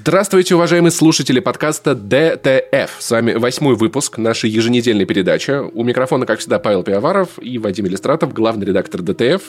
Здравствуйте, уважаемые слушатели подкаста DTF. С вами восьмой выпуск нашей еженедельной передачи. У микрофона, как всегда, Павел Пивоваров и Вадим Елистратов, главный редактор DTF.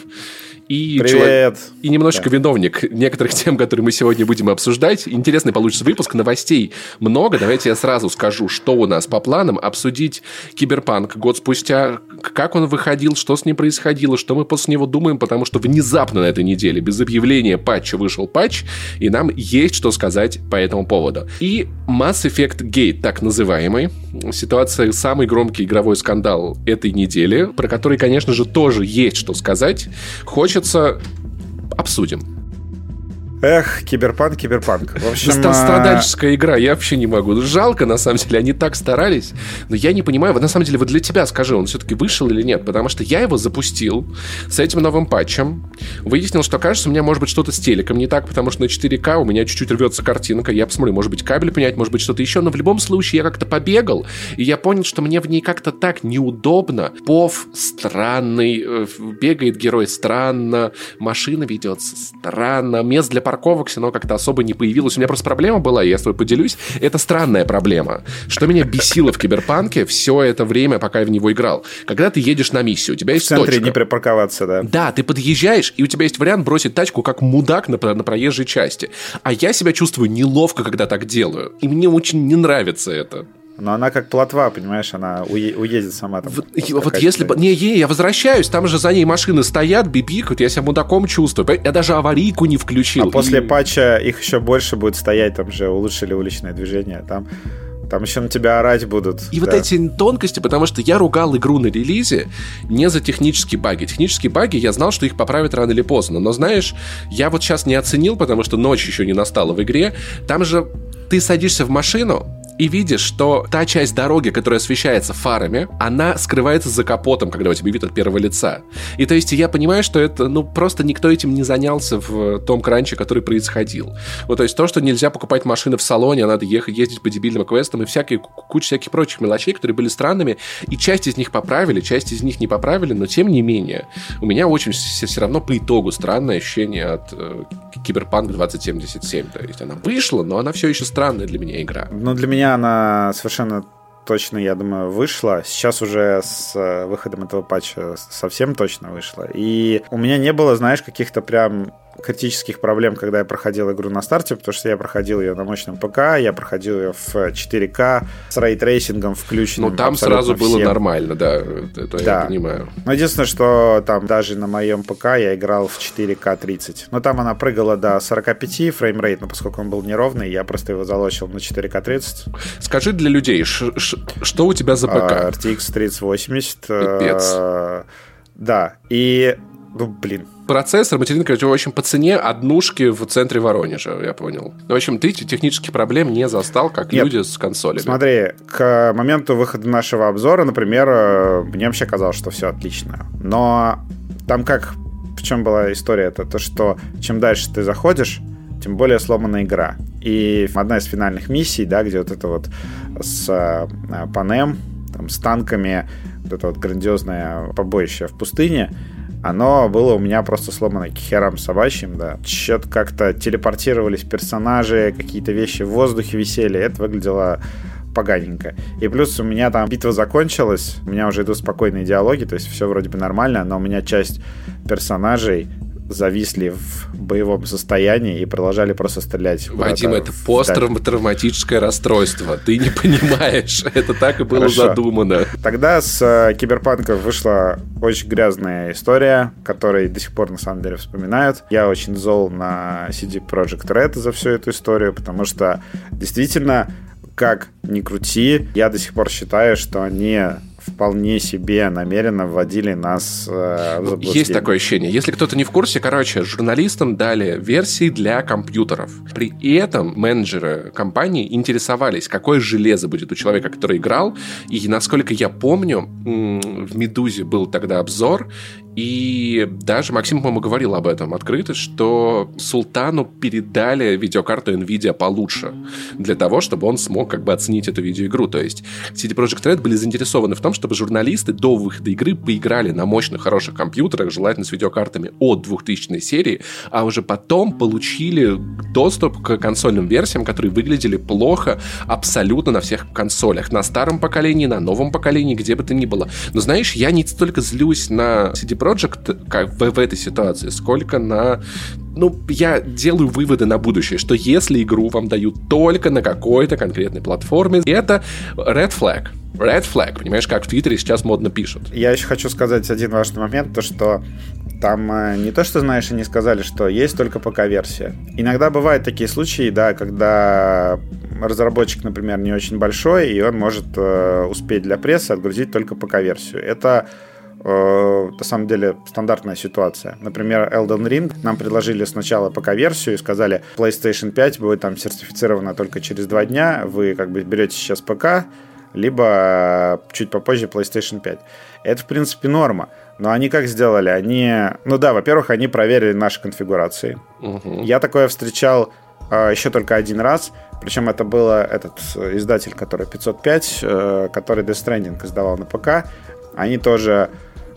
И Привет! Человек, и немножечко да. виновник некоторых тем, которые мы сегодня будем обсуждать. Интересный получится выпуск, новостей много. Давайте я сразу скажу, что у нас по планам. Обсудить Киберпанк год спустя, как он выходил, что с ним происходило, что мы после него думаем, потому что внезапно на этой неделе, без объявления патча, вышел патч, и нам есть что сказать по этому поводу. И Mass Effect Gate, так называемый. Ситуация, самый громкий игровой скандал этой недели, про который, конечно же, тоже есть что сказать. Хочется обсудим. Эх, киберпанк, киберпанк. В общем, да, страдальческая игра, я вообще не могу. Жалко, на самом деле, они так старались. Но я не понимаю, вот на самом деле, вот для тебя скажи, он все-таки вышел или нет? Потому что я его запустил с этим новым патчем. Выяснил, что, кажется, у меня может быть что-то с телеком не так, потому что на 4К у меня чуть-чуть рвется картинка. Я посмотрю, может быть, кабель понять, может быть, что-то еще. Но в любом случае я как-то побегал, и я понял, что мне в ней как-то так неудобно. Пов странный, э, бегает герой странно, машина ведется странно, мест для парковок все равно как-то особо не появилось. У меня просто проблема была, я с тобой поделюсь. Это странная проблема. Что меня бесило в Киберпанке все это время, пока я в него играл. Когда ты едешь на миссию, у тебя есть в центре точка. не припарковаться, да. Да, ты подъезжаешь, и у тебя есть вариант бросить тачку как мудак на, на проезжей части. А я себя чувствую неловко, когда так делаю. И мне очень не нравится это. Но она как плотва, понимаешь, она уедет сама там. Вот, вот если бы... Не, не, я возвращаюсь, там же за ней машины стоят, бибикают, я себя мудаком чувствую. Я даже аварийку не включил. А и... после патча их еще больше будет стоять, там же улучшили уличное движение, там... Там еще на тебя орать будут. И да. вот эти тонкости, потому что я ругал игру на релизе не за технические баги. Технические баги, я знал, что их поправят рано или поздно. Но знаешь, я вот сейчас не оценил, потому что ночь еще не настала в игре. Там же ты садишься в машину, и видишь, что та часть дороги, которая освещается фарами, она скрывается за капотом, когда у тебя вид от первого лица. И то есть я понимаю, что это, ну, просто никто этим не занялся в том кранче, который происходил. Вот, то есть то, что нельзя покупать машины в салоне, а надо ехать, ездить по дебильным квестам и всякие, куча всяких прочих мелочей, которые были странными, и часть из них поправили, часть из них не поправили, но тем не менее, у меня очень все, все равно по итогу странное ощущение от э, Киберпанк 2077. То есть она вышла, но она все еще странная для меня игра. Ну, для меня она совершенно точно, я думаю, вышла. Сейчас уже с э, выходом этого патча совсем точно вышла. И у меня не было, знаешь, каких-то прям критических проблем, когда я проходил игру на старте, потому что я проходил ее на мощном ПК, я проходил ее в 4К с рейтрейсингом включенным. Ну, там сразу было всем. нормально, да, это да. я понимаю. Но единственное, что там даже на моем ПК я играл в 4К 30. Но там она прыгала до 45 фреймрейт, но поскольку он был неровный, я просто его залочил на 4К 30. Скажи для людей, что у тебя за ПК? RTX 3080. Пипец. Э, да, и ну, блин. Процессор, материнка, в общем, по цене однушки в центре Воронежа, я понял. В общем, ты технических проблем не застал, как Нет. люди с консолями. Смотри, к моменту выхода нашего обзора, например, э, мне вообще казалось, что все отлично. Но там как... В чем была история? Это то, что чем дальше ты заходишь, тем более сломана игра. И одна из финальных миссий, да, где вот это вот с э, Панем, там, с танками, вот это вот грандиозное побоище в пустыне, оно было у меня просто сломано к херам собачьим, да. Что-то как-то телепортировались персонажи, какие-то вещи в воздухе висели, это выглядело поганенько. И плюс у меня там битва закончилась, у меня уже идут спокойные диалоги, то есть все вроде бы нормально, но у меня часть персонажей зависли в боевом состоянии и продолжали просто стрелять. Вадим, это посттравматическое расстройство. Ты не понимаешь. Это так и было Хорошо. задумано. Тогда с э, Киберпанка вышла очень грязная история, которой до сих пор на самом деле вспоминают. Я очень зол на CD Projekt Red за всю эту историю, потому что действительно как ни крути, я до сих пор считаю, что они вполне себе намеренно вводили нас э, в Есть такое ощущение. Если кто-то не в курсе, короче, журналистам дали версии для компьютеров. При этом менеджеры компании интересовались, какое железо будет у человека, который играл. И, насколько я помню, в «Медузе» был тогда обзор, и даже Максим, по-моему, говорил об этом открыто, что Султану передали видеокарту NVIDIA получше, для того, чтобы он смог как бы оценить оценить эту видеоигру. То есть CD Projekt Red были заинтересованы в том, чтобы журналисты до выхода игры поиграли на мощных, хороших компьютерах, желательно с видеокартами от 2000 серии, а уже потом получили доступ к консольным версиям, которые выглядели плохо абсолютно на всех консолях. На старом поколении, на новом поколении, где бы то ни было. Но знаешь, я не столько злюсь на CD Projekt как в, в этой ситуации, сколько на ну, я делаю выводы на будущее, что если игру вам дают только на какой-то конкретной платформе, это red flag. Red flag, понимаешь, как в Твиттере сейчас модно пишут. Я еще хочу сказать один важный момент, то что там э, не то, что, знаешь, они сказали, что есть только ПК-версия. Иногда бывают такие случаи, да, когда разработчик, например, не очень большой, и он может э, успеть для прессы отгрузить только ПК-версию. Это э, на самом деле стандартная ситуация. Например, Elden Ring нам предложили сначала ПК-версию и сказали, PlayStation 5 будет там сертифицирована только через два дня, вы как бы берете сейчас ПК, либо чуть попозже PlayStation 5. Это, в принципе, норма. Но они как сделали? Они, ну да, во-первых, они проверили наши конфигурации. Угу. Я такое встречал э, еще только один раз. Причем это был этот издатель, который 505, э, который Death Stranding издавал на ПК. Они тоже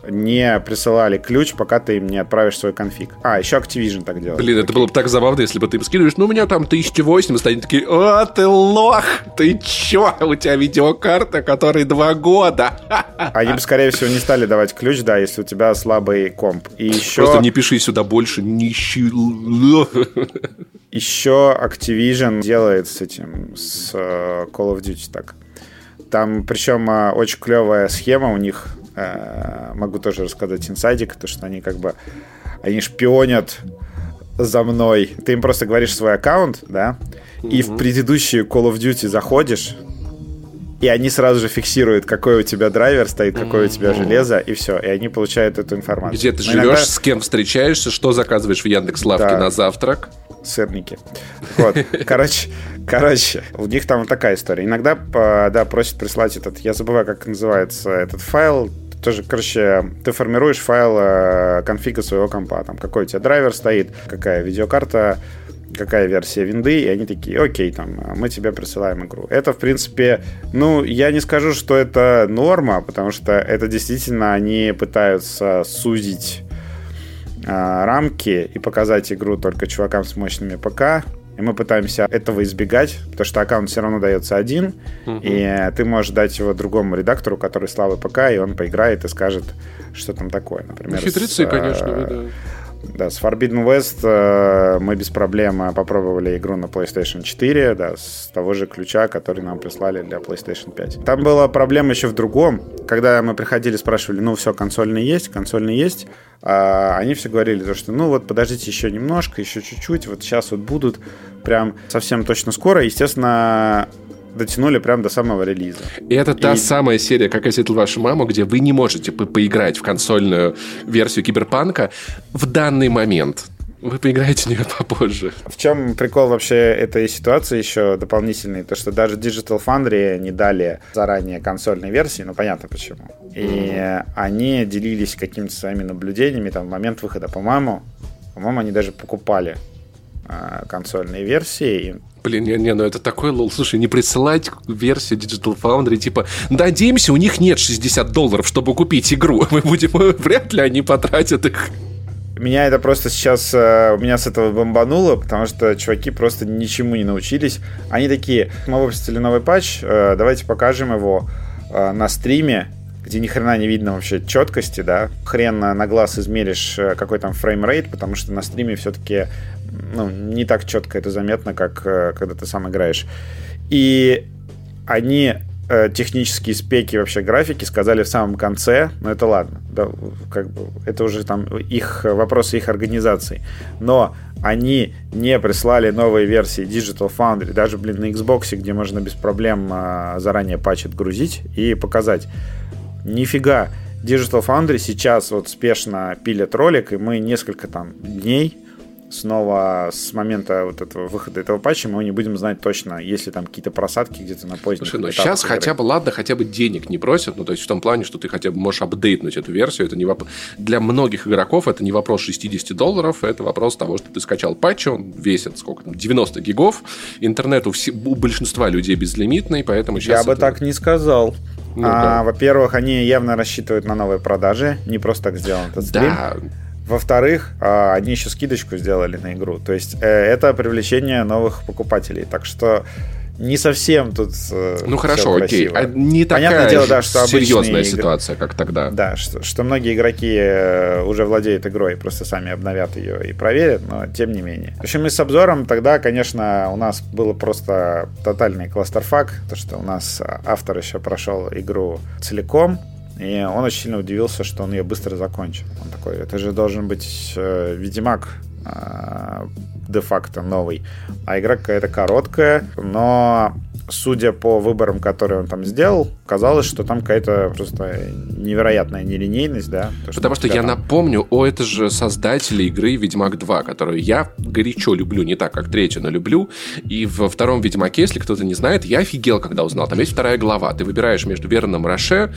не присылали ключ, пока ты им не отправишь свой конфиг. А, еще Activision так делает. Блин, это было бы так забавно, если бы ты им скидываешь, ну, у меня там 1080, они такие, о, ты лох, ты чё, у тебя видеокарта, которой два года. Они бы, скорее всего, не стали давать ключ, да, если у тебя слабый комп. И еще... Просто не пиши сюда больше, нищий... Еще Activision делает с этим, с э, Call of Duty так. Там, причем, э, очень клевая схема у них могу тоже рассказать инсайдик, то что они как бы они шпионят за мной. Ты им просто говоришь свой аккаунт, да, и в предыдущие Call of Duty заходишь, и они сразу же фиксируют, какой у тебя драйвер стоит, какое у тебя железо, и все. И они получают эту информацию. Где ты живешь, иногда... с кем встречаешься, что заказываешь в Яндекс Лавке да. на завтрак. Сырники. Вот. Короче, короче, у них там такая история. Иногда, да, просят прислать этот, я забываю, как называется этот файл, тоже, короче, ты формируешь файл э, конфига своего компа, там, какой у тебя драйвер стоит, какая видеокарта, какая версия винды, и они такие, окей, там, мы тебе присылаем игру. Это, в принципе, ну, я не скажу, что это норма, потому что это действительно они пытаются сузить э, рамки и показать игру только чувакам с мощными ПК, и мы пытаемся этого избегать, потому что аккаунт все равно дается один, угу. и ты можешь дать его другому редактору, который слабый ПК, и он поиграет и скажет, что там такое. Например, Хитрецы, с, конечно, э, да. Да, с Forbidden West э, мы без проблем попробовали игру на PlayStation 4, да, с того же ключа, который нам прислали для PlayStation 5. Там была проблема еще в другом. Когда мы приходили, спрашивали, ну все, консольный есть, консольный есть, а они все говорили, то, что ну вот подождите еще немножко, еще чуть-чуть, вот сейчас вот будут прям совсем точно скоро. Естественно, дотянули прям до самого релиза. И это та и... самая серия, как я встретил вашу маму, где вы не можете по поиграть в консольную версию Киберпанка в данный момент. Вы поиграете в нее попозже. В чем прикол вообще этой ситуации еще дополнительный? То, что даже Digital Foundry не дали заранее консольной версии, ну понятно почему. И mm-hmm. они делились какими-то своими наблюдениями там в момент выхода. По-моему, по-моему, они даже покупали э, консольные версии. Блин, не, не, ну это такой лол. Слушай, не присылать версию Digital Foundry, типа, надеемся, у них нет 60 долларов, чтобы купить игру. Мы будем, вряд ли они потратят их. Меня это просто сейчас, э, меня с этого бомбануло, потому что чуваки просто ничему не научились. Они такие, мы выпустили новый патч, э, давайте покажем его э, на стриме, где ни хрена не видно вообще четкости, да. Хрен на глаз измеришь, какой там фреймрейт, потому что на стриме все-таки ну, не так четко это заметно, как э, когда ты сам играешь. И они э, технические спеки вообще графики сказали в самом конце, но это ладно, да, как бы это уже там их вопросы их организации. Но они не прислали новые версии Digital Foundry, даже, блин, на Xbox, где можно без проблем заранее патч отгрузить и показать. Нифига, Digital Foundry сейчас вот спешно пилят ролик, и мы несколько там дней снова с момента вот этого выхода этого патча мы не будем знать точно, есть ли там какие-то просадки где-то на поздних Слушай, ну сейчас игры. хотя бы, ладно, хотя бы денег не просят, ну то есть в том плане, что ты хотя бы можешь апдейтнуть эту версию, это не воп... для многих игроков это не вопрос 60 долларов, это вопрос того, что ты скачал патч, он весит сколько там, 90 гигов, интернет у, все... у большинства людей безлимитный, поэтому сейчас... Я это... бы так не сказал. Ну, а, да. Во-первых, они явно рассчитывают на новые продажи, не просто так сделан этот стрим. Да, во-вторых, а, они еще скидочку сделали на игру. То есть э, это привлечение новых покупателей. Так что не совсем тут э, Ну хорошо, окей. А не такая Понятное дело, да, что серьезная ситуация, как тогда. Да, что, что многие игроки э, уже владеют игрой, просто сами обновят ее и проверят, но тем не менее. В общем, и с обзором тогда, конечно, у нас было просто тотальный кластерфак, то что у нас автор еще прошел игру целиком, и он очень сильно удивился, что он ее быстро закончил. Он такой, это же должен быть э, Ведьмак э, де-факто новый. А игра какая-то короткая, но судя по выборам, которые он там сделал, казалось, что там какая-то просто невероятная нелинейность, да. То, Потому что, что я там... напомню, о, это же создатели игры Ведьмак 2, которую я горячо люблю, не так, как третью, но люблю. И во втором Ведьмаке, если кто-то не знает, я офигел, когда узнал. Там есть вторая глава. Ты выбираешь между Вероном Роше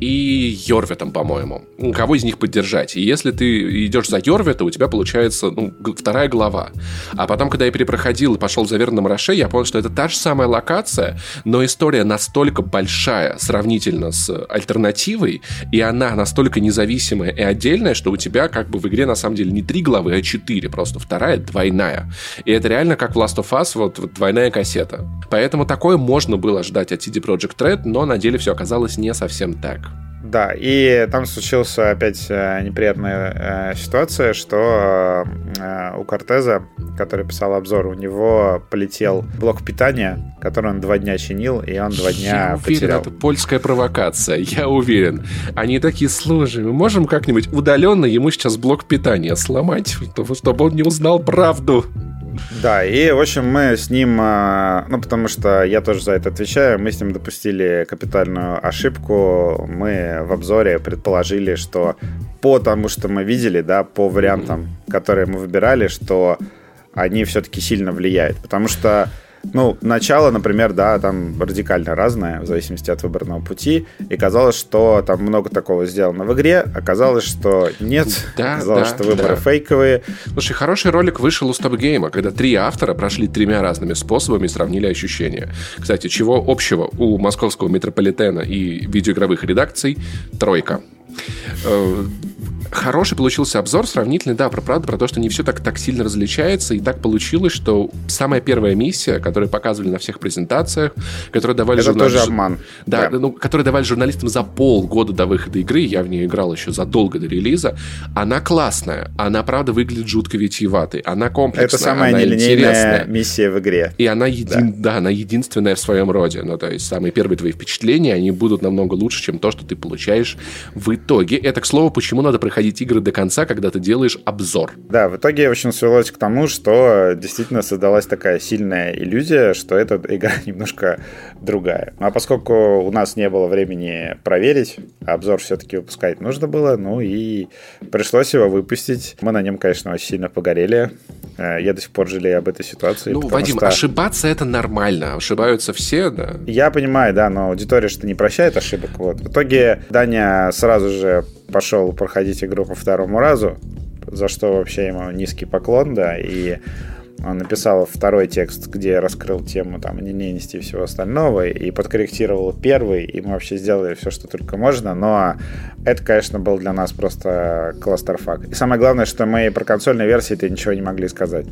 и Йорветом, по-моему. Кого из них поддержать. И если ты идешь за Йорвета, у тебя получается ну, вторая глава. А потом, когда я перепроходил и пошел за Вероном Роше, я понял, что это та же самая локация, локация, но история настолько большая сравнительно с альтернативой, и она настолько независимая и отдельная, что у тебя как бы в игре на самом деле не три главы, а четыре, просто вторая двойная. И это реально как в Last of Us, вот, вот двойная кассета. Поэтому такое можно было ждать от CD Projekt Red, но на деле все оказалось не совсем так. Да, и там случилась опять э, неприятная э, ситуация, что э, у Кортеза, который писал обзор, у него полетел блок питания, который он два дня чинил, и он два дня я уверен, потерял. это польская провокация, я уверен. Они такие, слушай, мы можем как-нибудь удаленно ему сейчас блок питания сломать, чтобы он не узнал правду. Да, и, в общем, мы с ним, а, ну, потому что я тоже за это отвечаю, мы с ним допустили капитальную ошибку. Мы в обзоре предположили, что по тому, что мы видели, да, по вариантам, которые мы выбирали, что они все-таки сильно влияют. Потому что ну, начало, например, да, там радикально разное, в зависимости от выбранного пути. И казалось, что там много такого сделано в игре. Оказалось, что нет. Да, оказалось, да, что выборы да. фейковые. Слушай, хороший ролик вышел у Стопгейма, когда три автора прошли тремя разными способами и сравнили ощущения. Кстати, чего общего у московского метрополитена и видеоигровых редакций? Тройка. Хороший получился обзор, сравнительный, да, про правду, про то, что не все так, так сильно различается, и так получилось, что самая первая миссия, которую показывали на всех презентациях, которую давали... Это журнал... тоже обман. Да, да, ну, которую давали журналистам за полгода до выхода игры, я в нее играл еще задолго до релиза, она классная, она, правда, выглядит жутко витиеватой, она комплексная, Это самая она нелинейная интересная. миссия в игре. И она, един... да. да, она единственная в своем роде, ну, то есть самые первые твои впечатления, они будут намного лучше, чем то, что ты получаешь в итоге. Это, к слову, почему надо проходить проходить игры до конца, когда ты делаешь обзор. Да, в итоге, в общем, свелось к тому, что действительно создалась такая сильная иллюзия, что эта игра немножко другая. А поскольку у нас не было времени проверить, обзор все-таки выпускать нужно было, ну и пришлось его выпустить. Мы на нем, конечно, очень сильно погорели. Э, я до сих пор жалею об этой ситуации. Ну, Вадим, что... ошибаться это нормально. Ошибаются все, да. Я понимаю, да, но аудитория что не прощает ошибок. Вот. В итоге Даня сразу же пошел проходить игру по второму разу, за что вообще ему низкий поклон, да, и он написал второй текст, где раскрыл тему там ненависти и всего остального, и подкорректировал первый, и мы вообще сделали все, что только можно, но это, конечно, был для нас просто кластерфак. И самое главное, что мы про консольные версии-то ничего не могли сказать.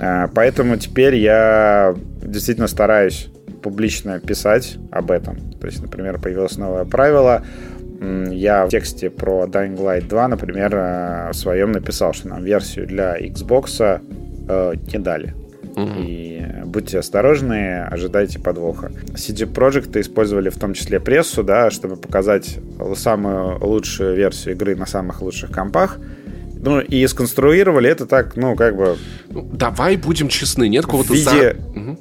А, поэтому теперь я действительно стараюсь публично писать об этом. То есть, например, появилось новое правило — я в тексте про Dying Light 2, например, в своем написал, что нам версию для Xbox э, не дали. И будьте осторожны, ожидайте подвоха. CD Projekt использовали в том числе прессу, да, чтобы показать самую лучшую версию игры на самых лучших компах. Ну, и сконструировали это так, ну, как бы... Ну, давай будем честны, нет какого-то... виде... За... Угу.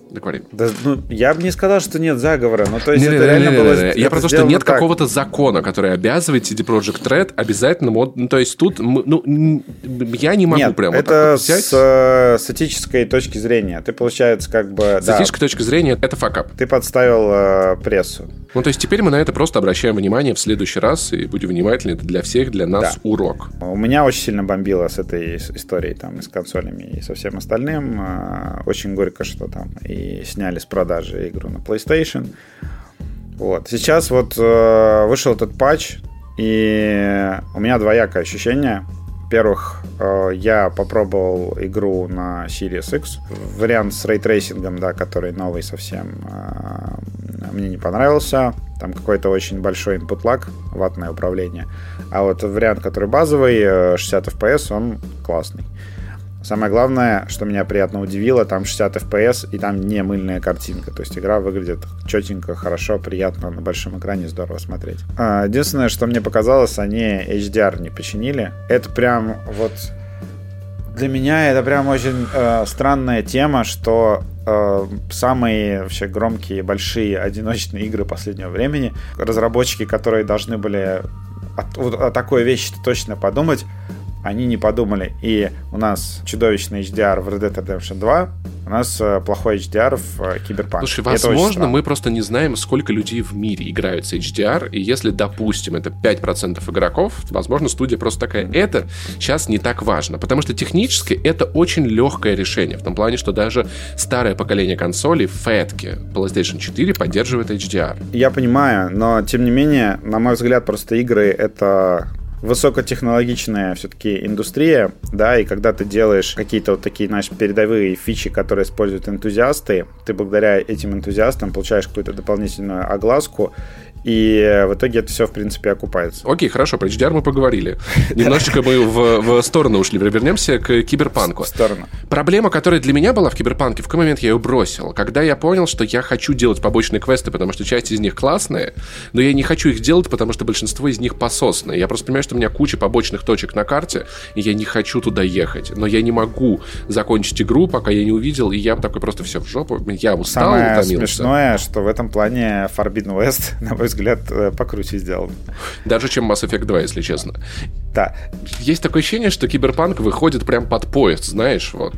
Да, ну, я бы не сказал, что нет заговора, но то есть не, это не, реально не, не, было... Я про то, что нет так. какого-то закона, который обязывает CD Project Red обязательно... Мод... Ну, то есть тут, ну, я не могу нет, прямо это вот с, э, с этической точки зрения. Ты, получается, как бы... С да, этической точки зрения это факап. Ты подставил э, прессу. Ну, то есть теперь мы на это просто обращаем внимание в следующий раз и будем внимательны. Это для всех, для нас да. урок. У меня очень сильно бомбило с этой историей там и с консолями и со всем остальным. Э, очень горько, что там и сняли с продажи игру на PlayStation. Вот. Сейчас вот э, вышел этот патч, и у меня двоякое ощущение. Во-первых, э, я попробовал игру на Series X. Вариант с рейтрейсингом, да, который новый совсем, э, мне не понравился. Там какой-то очень большой input lag, ватное управление. А вот вариант, который базовый, 60 FPS, он классный. Самое главное, что меня приятно удивило, там 60 FPS и там не мыльная картинка. То есть игра выглядит четенько, хорошо, приятно, на большом экране здорово смотреть. А, единственное, что мне показалось, они HDR не починили. Это прям вот... Для меня это прям очень э, странная тема, что э, самые вообще громкие, большие одиночные игры последнего времени, разработчики, которые должны были о, о такой вещи точно подумать, они не подумали. И у нас чудовищный HDR в Red Dead Redemption 2, у нас э, плохой HDR в э, Cyberpunk. Слушай, возможно, мы просто не знаем, сколько людей в мире играют с HDR, и если, допустим, это 5% игроков, возможно, студия просто такая, это сейчас не так важно, потому что технически это очень легкое решение, в том плане, что даже старое поколение консолей, фэтки PlayStation 4 поддерживает HDR. Я понимаю, но, тем не менее, на мой взгляд, просто игры — это высокотехнологичная все-таки индустрия, да, и когда ты делаешь какие-то вот такие, знаешь, передовые фичи, которые используют энтузиасты, ты благодаря этим энтузиастам получаешь какую-то дополнительную огласку, и в итоге это все, в принципе, окупается. Окей, хорошо, про HDR мы поговорили. Немножечко мы в, в сторону ушли. Вернемся к киберпанку. В сторону. Проблема, которая для меня была в киберпанке, в какой момент я ее бросил? Когда я понял, что я хочу делать побочные квесты, потому что часть из них классные, но я не хочу их делать, потому что большинство из них пососные. Я просто понимаю, что у меня куча побочных точек на карте, и я не хочу туда ехать. Но я не могу закончить игру, пока я не увидел, и я такой просто все в жопу. Я устал, Самое утомился. смешное, что в этом плане Forbidden West, на мой взгляд, э, покруче сделан. Даже чем Mass Effect 2, если честно. Да. Есть такое ощущение, что Киберпанк выходит прям под поезд, знаешь, вот.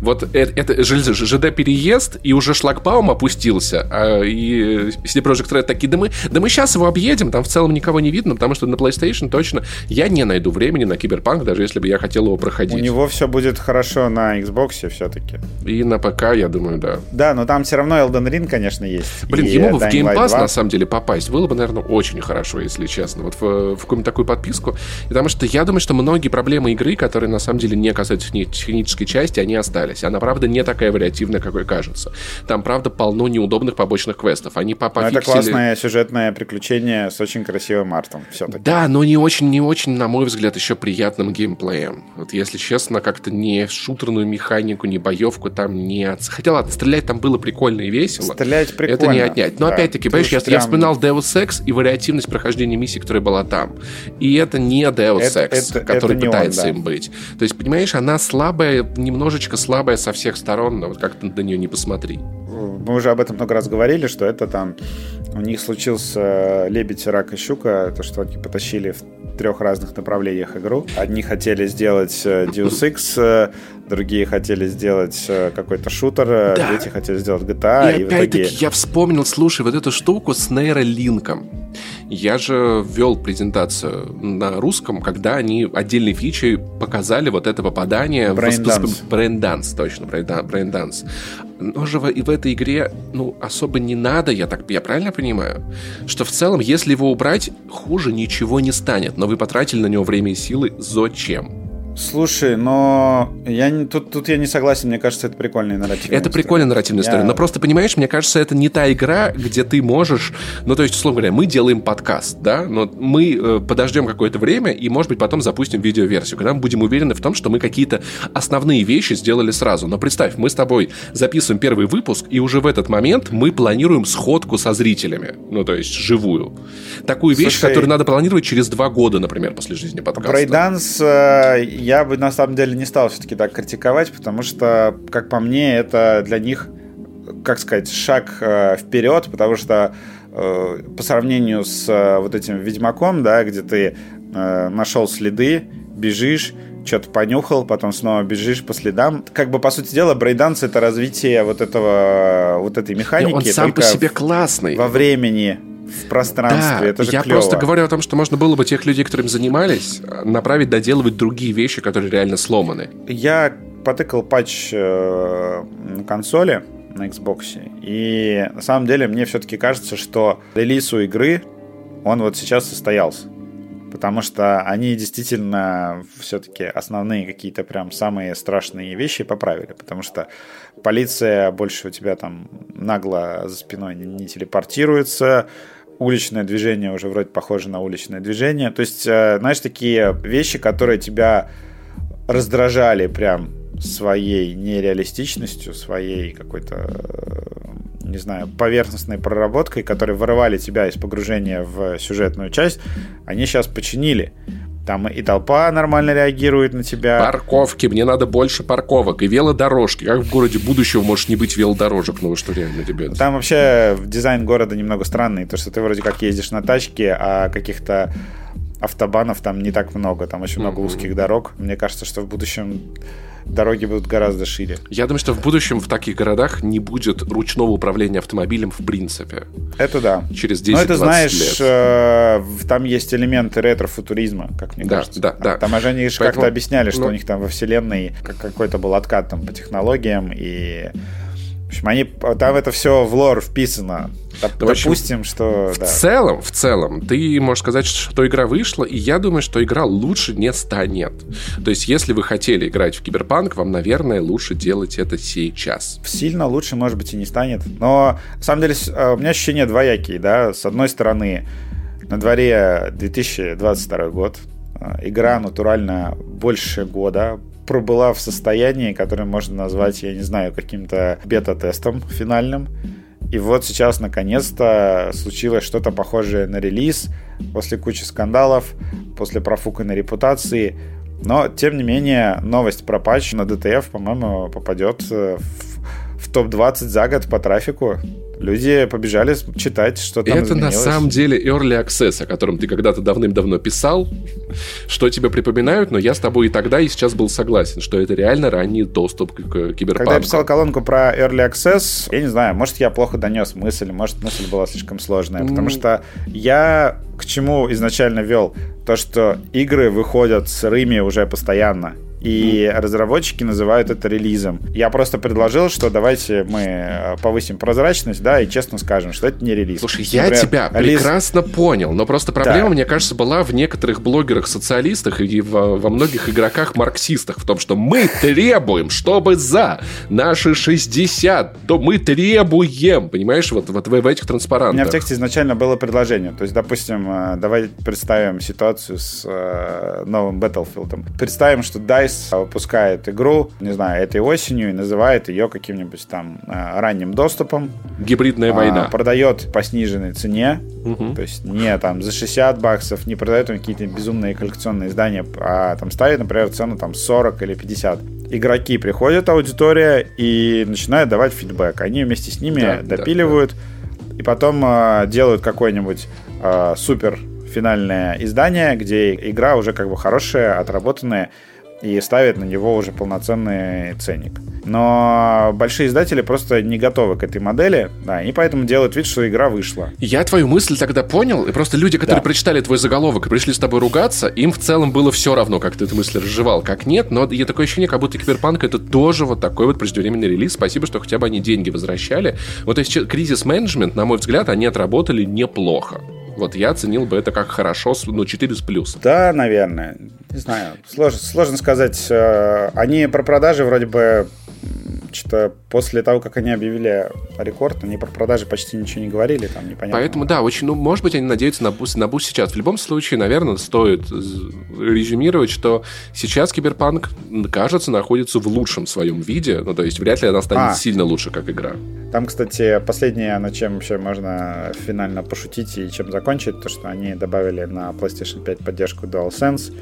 Вот это, это ЖД-переезд, и уже шлагбаум опустился, а, и CD Projekt Red такие, да мы, да мы сейчас его объедем, там в целом никого не видно, потому что на PlayStation точно я не найду времени на Киберпанк, даже если бы я хотел его проходить. У него все будет хорошо на Xbox все-таки. И на ПК, я думаю, да. Да, но там все равно Elden Ring, конечно, есть. Блин, и ему бы в Game Pass, на самом деле, попасть было бы, наверное, очень хорошо, если честно. Вот в, в какую-нибудь такую подписку. Потому что я думаю, что многие проблемы игры, которые на самом деле не касаются технической части, они остались. Она, правда, не такая вариативная, какой кажется. Там, правда, полно неудобных побочных квестов. Они по пофиксили... Это классное сюжетное приключение с очень красивым артом. Все-таки. Да, но не очень, не очень, на мой взгляд, еще приятным геймплеем. Вот если честно, как-то не шутерную механику, не боевку там не... От... Хотя ладно, стрелять там было прикольно и весело. Стрелять прикольно. Это не отнять. Но да. опять-таки, понимаешь, я, прям... я вспоминал Deus Ex и вариативность прохождения миссии, которая была там. И это не Deus Ex, это, который это пытается он, да. им быть. То есть, понимаешь, она слабая, немножечко слабая со всех сторон, но вот как ты на нее не посмотри. Мы уже об этом много раз говорили, что это там у них случился лебедь, рак и щука, то, что они потащили в трех разных направлениях игру. Одни хотели сделать э, Deus Ex, э, другие хотели сделать э, какой-то шутер, да. третьи хотели сделать GTA. И, и опять-таки итоге... я вспомнил, слушай, вот эту штуку с нейролинком. Я же вел презентацию на русском, когда они отдельной фичей показали вот это попадание Braindance. braindance, точно, braindance. Но же и в этой игре, ну, особо не надо, я так, я правильно понимаю? Что в целом, если его убрать, хуже ничего не станет, но вы потратили на него время и силы зачем? Слушай, но я не, тут, тут я не согласен, мне кажется, это прикольная нарративная Это прикольная нарративная я... история, но просто, понимаешь, мне кажется, это не та игра, где ты можешь, ну, то есть, условно говоря, мы делаем подкаст, да, но мы э, подождем какое-то время и, может быть, потом запустим видеоверсию, когда мы будем уверены в том, что мы какие-то основные вещи сделали сразу. Но представь, мы с тобой записываем первый выпуск, и уже в этот момент мы планируем сходку со зрителями, ну, то есть, живую. Такую Слушай, вещь, которую надо планировать через два года, например, после жизни подкаста. Брейданс э, я бы на самом деле не стал все-таки так критиковать, потому что, как по мне, это для них как сказать, шаг э, вперед, потому что э, по сравнению с э, вот этим Ведьмаком, да, где ты э, нашел следы, бежишь, что-то понюхал, потом снова бежишь по следам. Как бы, по сути дела, braindance — это развитие вот этого, вот этой механики. он сам по себе классный. Во времени, в пространстве. Да, это же я клево. просто говорю о том, что можно было бы тех людей, которыми занимались, направить доделывать другие вещи, которые реально сломаны. Я потыкал патч э, на консоли, на Xbox, и на самом деле мне все-таки кажется, что релиз у игры, он вот сейчас состоялся. Потому что они действительно все-таки основные какие-то прям самые страшные вещи поправили. Потому что полиция больше у тебя там нагло за спиной не телепортируется, уличное движение уже вроде похоже на уличное движение. То есть, э, знаешь, такие вещи, которые тебя раздражали прям своей нереалистичностью, своей какой-то, э, не знаю, поверхностной проработкой, которые вырывали тебя из погружения в сюжетную часть, они сейчас починили. Там и толпа нормально реагирует на тебя. Парковки, мне надо больше парковок и велодорожки. Как в городе будущего может не быть велодорожек? Ну вы что, реально, ребят? Там вообще дизайн города немного странный, то что ты вроде как ездишь на тачке, а каких-то автобанов там не так много, там очень много узких дорог. Мне кажется, что в будущем дороги будут гораздо шире. Я думаю, что в будущем в таких городах не будет ручного управления автомобилем в принципе. Это да. Через 10-20 Но это, знаешь, лет. э, там есть элементы ретро-футуризма, как мне Да, кажется. да, да. Там же они же Поэтому, как-то объясняли, что ну- у них там во вселенной как- какой-то был откат там по технологиям и в общем, они, там это все в лор вписано. Доп- общем, Допустим, что... В да. целом, в целом, ты можешь сказать, что игра вышла, и я думаю, что игра лучше не станет. То есть, если вы хотели играть в Киберпанк, вам, наверное, лучше делать это сейчас. Сильно лучше, может быть, и не станет. Но, на самом деле, э, у меня ощущения двоякие, да. С одной стороны, на дворе 2022 год. Э, Игра, натурально, больше года пробыла в состоянии, которое можно назвать, я не знаю, каким-то бета-тестом финальным. И вот сейчас, наконец-то, случилось что-то похожее на релиз после кучи скандалов, после профуканной репутации. Но, тем не менее, новость про патч на DTF, по-моему, попадет э, в, в топ-20 за год по трафику. Люди побежали читать, что там это на изменилось. самом деле Early Access, о котором ты когда-то давным-давно писал, что тебе припоминают, но я с тобой и тогда, и сейчас был согласен, что это реально ранний доступ к, Киберпанку. Когда я писал колонку про Early Access, я не знаю, может, я плохо донес мысль, может, мысль была слишком сложная, потому что я к чему изначально вел? То, что игры выходят сырыми уже постоянно. И разработчики называют это релизом. Я просто предложил, что давайте мы э, повысим прозрачность, да, и честно скажем, что это не релиз. Слушай, я Например, тебя релиз- прекрасно понял, но просто проблема, Да. мне кажется, была в некоторых блогерах-социалистах и во, во многих игроках-марксистах в том, что мы требуем, чтобы за наши 60, то мы требуем, понимаешь, вот, вот в, этих У транспарантах. меня в тексте изначально было предложение. То есть, допустим, э, давай представим ситуацию с э, новым Battlefield. Представим, что DICE выпускает игру, не знаю, этой осенью и называет ее каким-нибудь там э, ранним доступом. Гибридная А, война. продает по сниженной цене. Мгм. То есть не там за 60 баксов, не продает он какие-то безумные коллекционные издания, а там ставит, например, цену там 40 или 50. Игроки приходят, аудитория, и начинают давать фидбэк. Они вместе с ними Да, да, допиливают, и потом э, делают какой-нибудь э, супер финальное издание, где игра уже как бы хорошая, отработанная, и ставят на него уже полноценный ценник. Но большие издатели просто не готовы к этой модели, да, и поэтому делают вид, что игра вышла. Я твою мысль тогда понял, и просто люди, которые Да. прочитали твой заголовок и пришли с тобой ругаться, им в целом было все равно, как ты эту мысль разжевал, как нет, но я такое ощущение, как будто Киберпанк это тоже вот такой вот преждевременный релиз. Спасибо, что хотя бы они деньги возвращали. Вот то есть кризис-менеджмент, на мой взгляд, они отработали неплохо. Вот я оценил бы это как хорошо, ну, 4 с плюсом. Да, наверное. Не знаю. Сложно, сложно сказать. Э, Они про продажи вроде бы м, что-то после того, как они объявили рекорд, они про продажи почти ничего не говорили, там непонятно. Поэтому, да, очень, ну, может быть, они надеются на буст, на буст сейчас. В любом случае, наверное, стоит резюмировать, что сейчас Киберпанк, кажется, находится в лучшем своем виде. Ну, то есть, вряд ли она станет А. сильно лучше, как игра. Там, кстати, последнее, над чем вообще можно финально пошутить и чем закончить, то, что они добавили на PlayStation 5 поддержку DualSense,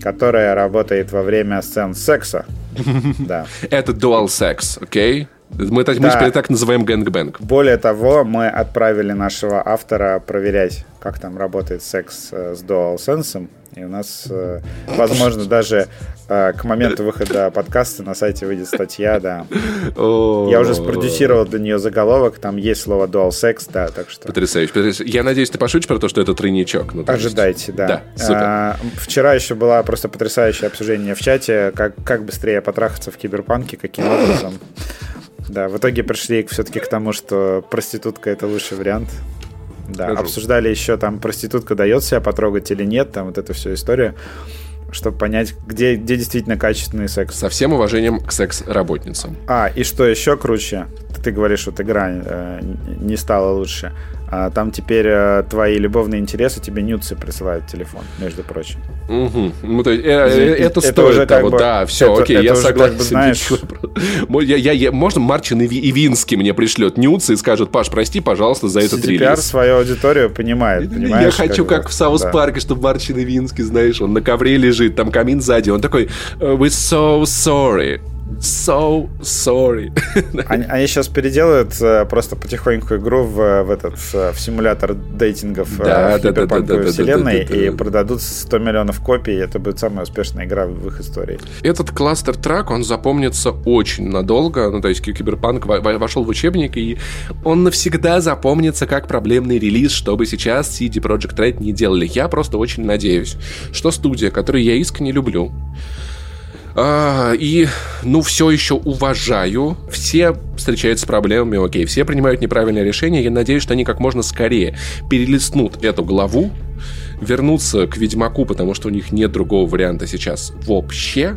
которая работает во время сцен секса. Да. Это Dual Sex, окей? Мы, да. мы теперь так называем gangbang. Более того, мы отправили нашего автора проверять, как там работает секс э, с DualSense. И у нас, э, возможно, даже э, к моменту выхода подкаста на сайте выйдет статья, да. Я уже спродюсировал для нее заголовок, там есть слово dual sex, да, так что... Потрясающе, потрясающе. Я надеюсь, ты пошутишь про то, что это тройничок. Ну, Ожидайте, да. Да, супер. А, вчера еще было просто потрясающее обсуждение в чате, как, как быстрее потрахаться в киберпанке, каким образом. Да, в итоге пришли все-таки к тому, что проститутка это лучший вариант. Да, Скажу. обсуждали еще там проститутка дает себя потрогать или нет, там вот эту всю историю, чтобы понять, где, где действительно качественный секс. Со всем уважением к секс-работницам. А, и что еще круче, ты говоришь, вот игра э, не стала лучше. А там теперь э, твои любовные интересы тебе нюдсы присылают в телефон, между прочим. Угу. Ну, то есть, э, э, это, это стоит уже того, бы, да, все, это, окей, это я согласен. Как бы, знаешь... я, я, я, можно Марчин Ивинский мне пришлет нюдсы и скажет, Паш, прости, пожалуйста, за этот CDPR релиз. свою аудиторию понимает, Я хочу, как, как в Саус да. Парке, чтобы Марчин Ивинский, знаешь, он на ковре лежит, там камин сзади, он такой, we're so sorry. So sorry. Они, они сейчас переделают э, просто потихоньку игру в, в этот в симулятор дейтингов э, да, в да, да, да, да, вселенной да, да, да, и продадут 100 миллионов копий. И это будет самая успешная игра в их истории. Этот кластер трак, он запомнится очень надолго. Ну, то есть Киберпанк вошел в учебник, и он навсегда запомнится как проблемный релиз, чтобы сейчас CD Projekt Red не делали. Я просто очень надеюсь, что студия, которую я искренне люблю, и, ну, все еще уважаю. Все встречаются с проблемами, окей, все принимают неправильное решение. Я надеюсь, что они как можно скорее перелистнут эту главу, вернуться к Ведьмаку, потому что у них нет другого варианта сейчас вообще,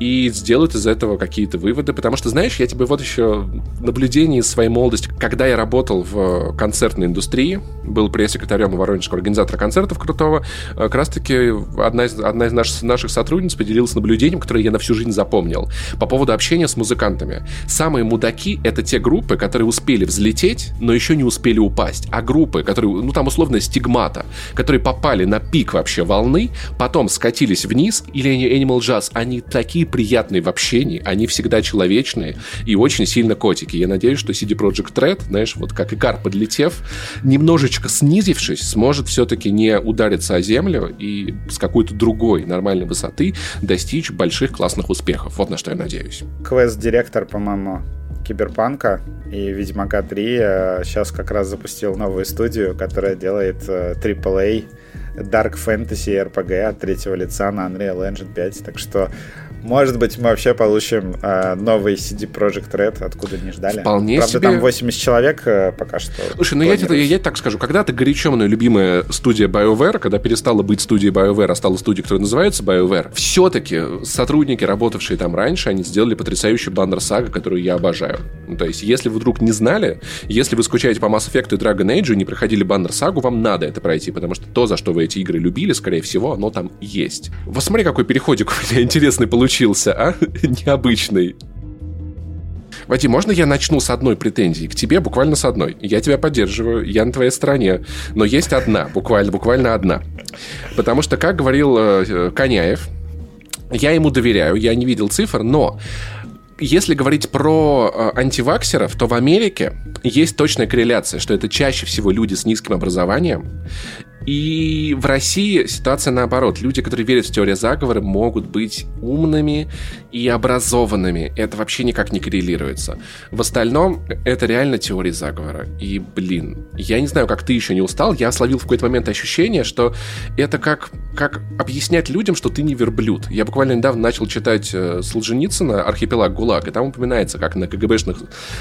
и сделают из этого какие-то выводы, потому что, знаешь, я тебе вот еще наблюдение из своей молодости, когда я работал в концертной индустрии, был пресс-секретарем Воронежского организатора концертов крутого, э, как раз-таки одна из, одна из наших, наших сотрудниц поделилась наблюдением, которое я на всю жизнь запомнил, по поводу общения с музыкантами. Самые мудаки — это те группы, которые успели взлететь, но еще не успели упасть, а группы, которые, ну там условно стигмата, которые попали на пик вообще волны, потом скатились вниз, или Animal Jazz, они такие приятные в общении, они всегда человечные и очень сильно котики. Я надеюсь, что CD Projekt Red, знаешь, вот как Икар подлетев, немножечко снизившись, сможет все-таки не удариться о землю и с какой-то другой нормальной высоты достичь больших классных успехов. Вот на что я надеюсь. Квест-директор, по-моему, Киберпанка и Ведьмака 3 сейчас как раз запустил новую студию, которая делает AAA э, Dark Fantasy RPG от третьего лица на Unreal Engine 5. Так что может быть, мы вообще получим э, новый CD Project Red, откуда не ждали. Вполне Правда, себе. там 80 человек э, пока что. Слушай, ну я тебе, я, я так скажу, когда-то горячо мной любимая студия BioWare, когда перестала быть студией BioWare, а стала студией, которая называется BioWare, все-таки сотрудники, работавшие там раньше, они сделали потрясающий баннер сага, которую я обожаю. Ну, то есть, если вы вдруг не знали, если вы скучаете по Mass Effect и Dragon Age и не проходили баннер сагу, вам надо это пройти, потому что то, за что вы эти игры любили, скорее всего, оно там есть. Вот смотри, какой переходик у меня интересный получился получился, а? Необычный. Вадим, можно я начну с одной претензии? К тебе буквально с одной. Я тебя поддерживаю, я на твоей стороне. Но есть одна, буквально, буквально одна. Потому что, как говорил э, Коняев, я ему доверяю, я не видел цифр, но если говорить про э, антиваксеров, то в Америке есть точная корреляция, что это чаще всего люди с низким образованием и в России ситуация наоборот. Люди, которые верят в теорию заговора, могут быть умными и образованными. Это вообще никак не коррелируется. В остальном, это реально теория заговора. И, блин, я не знаю, как ты еще не устал, я словил в какой-то момент ощущение, что это как, как объяснять людям, что ты не верблюд. Я буквально недавно начал читать э, Солженицына «Архипелаг ГУЛАГ», и там упоминается, как на КГБшных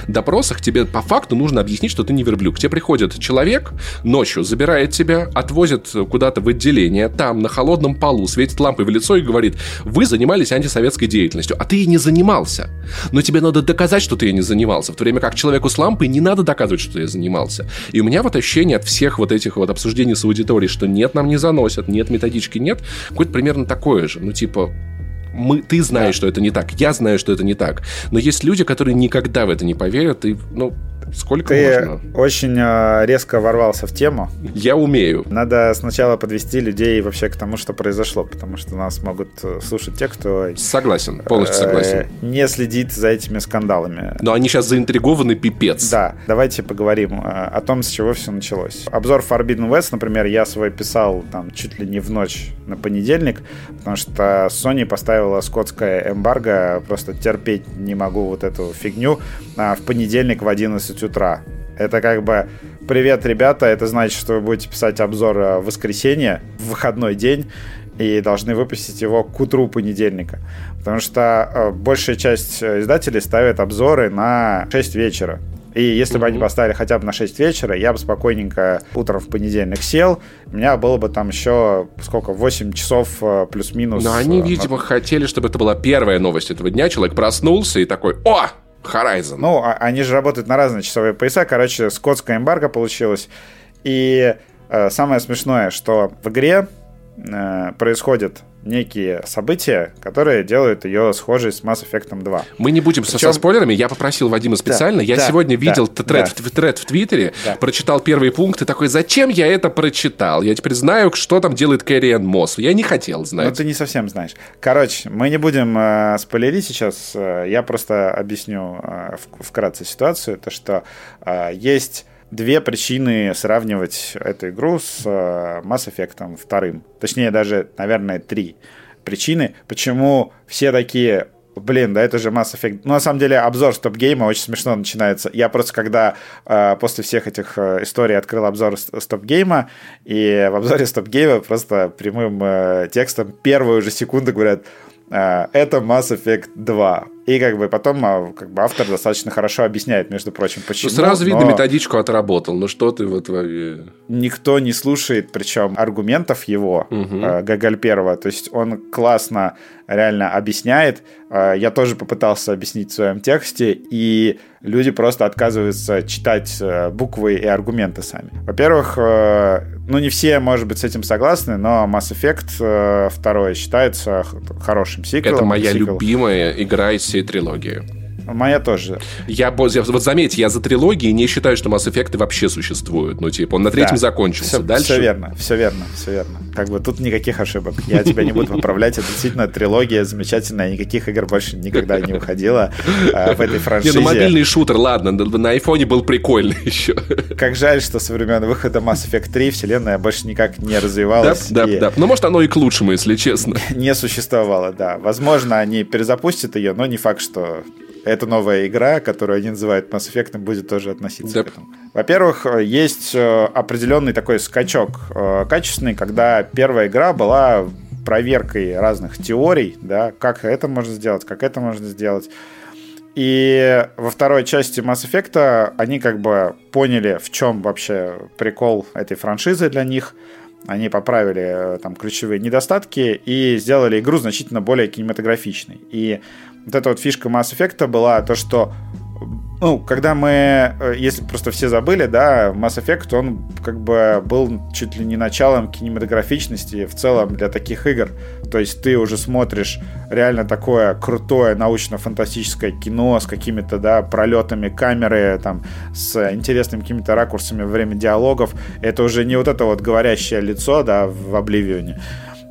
допросах тебе по факту нужно объяснить, что ты не верблюд. К тебе приходит человек ночью, забирает тебя, отводит отвозят куда-то в отделение, там на холодном полу светит лампой в лицо и говорит, вы занимались антисоветской деятельностью, а ты и не занимался. Но тебе надо доказать, что ты и не занимался, в то время как человеку с лампой не надо доказывать, что ты занимался. И у меня вот ощущение от всех вот этих вот обсуждений с аудиторией, что нет, нам не заносят, нет, методички нет, какое-то примерно такое же. Ну, типа, мы, ты знаешь, да. что это не так, я знаю, что это не так. Но есть люди, которые никогда в это не поверят, и, ну, Сколько Ты можно? очень э, резко ворвался в тему. Я умею. Надо сначала подвести людей вообще к тому, что произошло, потому что нас могут э, слушать те, кто Согласен, полностью согласен. э, не следит за этими скандалами. Но они сейчас заинтригованы пипец. Да, давайте поговорим э, о том, с чего все началось. Обзор Forbidden West, например, я свой писал там чуть ли не в ночь на понедельник, потому что Sony поставила скотское эмбарго, просто терпеть не могу вот эту фигню, а, в понедельник в 11 утра. Это как бы «Привет, ребята!» Это значит, что вы будете писать обзор э, в воскресенье, в выходной день, и должны выпустить его к утру понедельника. Потому что э, большая часть э, издателей ставит обзоры на 6 вечера. И если бы они поставили хотя бы на 6 вечера, я бы спокойненько утром в понедельник сел, у меня было бы там еще, сколько, 8 часов плюс-минус. Но они, видимо, хотели, чтобы это была первая новость этого дня. Человек проснулся и такой, о, Horizon. Ну, а- они же работают на разные часовые пояса. Короче, скотская эмбарго получилось. И э, самое смешное, что в игре э, происходят некие события, которые делают ее схожей с Mass Effect 2. Мы не будем Причем- со спойлерами. Я попросил Вадима специально. я да, сегодня да, видел т- тред, да. в, тред в Твиттере, Да. прочитал первый пункт и такой, зачем я это прочитал? Я теперь знаю, что там делает Кэрриан Мосс. Я не хотел Ну, знать. ты не совсем знаешь. Короче, мы не будем э, спойлерить сейчас. Э, я просто объясню э, вкратце ситуацию. То, что э, есть две причины сравнивать эту игру с э, Mass Effect вторым. Точнее, даже, наверное, три причины, почему все такие Блин, да это же Mass Effect. Ну, на самом деле, обзор стоп-гейма очень смешно начинается. Я просто, когда э, после всех этих э, историй открыл обзор с- стоп-гейма, и в обзоре стоп-гейма просто прямым э, текстом первую же секунду говорят э, это Mass Effect 2. И как бы потом а, как бы автор достаточно хорошо объясняет, между прочим, Ну, почему. сразу видно, но методичку отработал. Ну что ты вот... никто не слушает, причем аргументов его, э, Гоголь первого. То есть он классно реально объясняет. Э, я тоже попытался объяснить в своем тексте, и люди просто отказываются читать э, буквы и аргументы сами. Во-первых, э, ну не все, может быть, с этим согласны, но Mass Effect э, второй считается хорошим сиквелом. Это моя Сиквел- любимая игра из всей трилогии. Моя тоже. Я, вот заметьте, я за трилогии не считаю, что Mass Effect вообще существуют. Ну, типа, он на третьем Да. закончился. Все, Дальше... все верно, все верно, все верно. Как бы тут никаких ошибок. Я тебя не буду поправлять. Это действительно трилогия замечательная. Никаких игр больше никогда не выходило э, в этой Не, франшизе. ну мобильный шутер, ладно, на, айфоне был прикольный еще. Как жаль, что со времен выхода Mass Effect 3 вселенная больше никак не Да, развивалась да, и да. Ну, может, оно и к лучшему, если честно. не существовало, да. Возможно, они перезапустят ее, но не факт, что эта новая игра, которую они называют Mass Effect, будет тоже относиться Да. к этому. Во-первых, есть э, определенный такой скачок э, качественный, когда первая игра была проверкой разных теорий, да, как это можно сделать, как это можно сделать. И во второй части Mass Effect они как бы поняли, в чем вообще прикол этой франшизы для них. Они поправили э, там ключевые недостатки и сделали игру значительно более кинематографичной. И вот эта вот фишка Mass Effect была то, что ну, когда мы, э, если просто все забыли, да, Mass Effect, он как бы был чуть ли не началом кинематографичности в целом для таких игр. То есть ты уже смотришь реально такое крутое научно-фантастическое кино с какими-то, да, пролетами камеры, там, с интересными какими-то ракурсами во время диалогов. Это уже не вот это вот говорящее лицо, да, в Обливионе.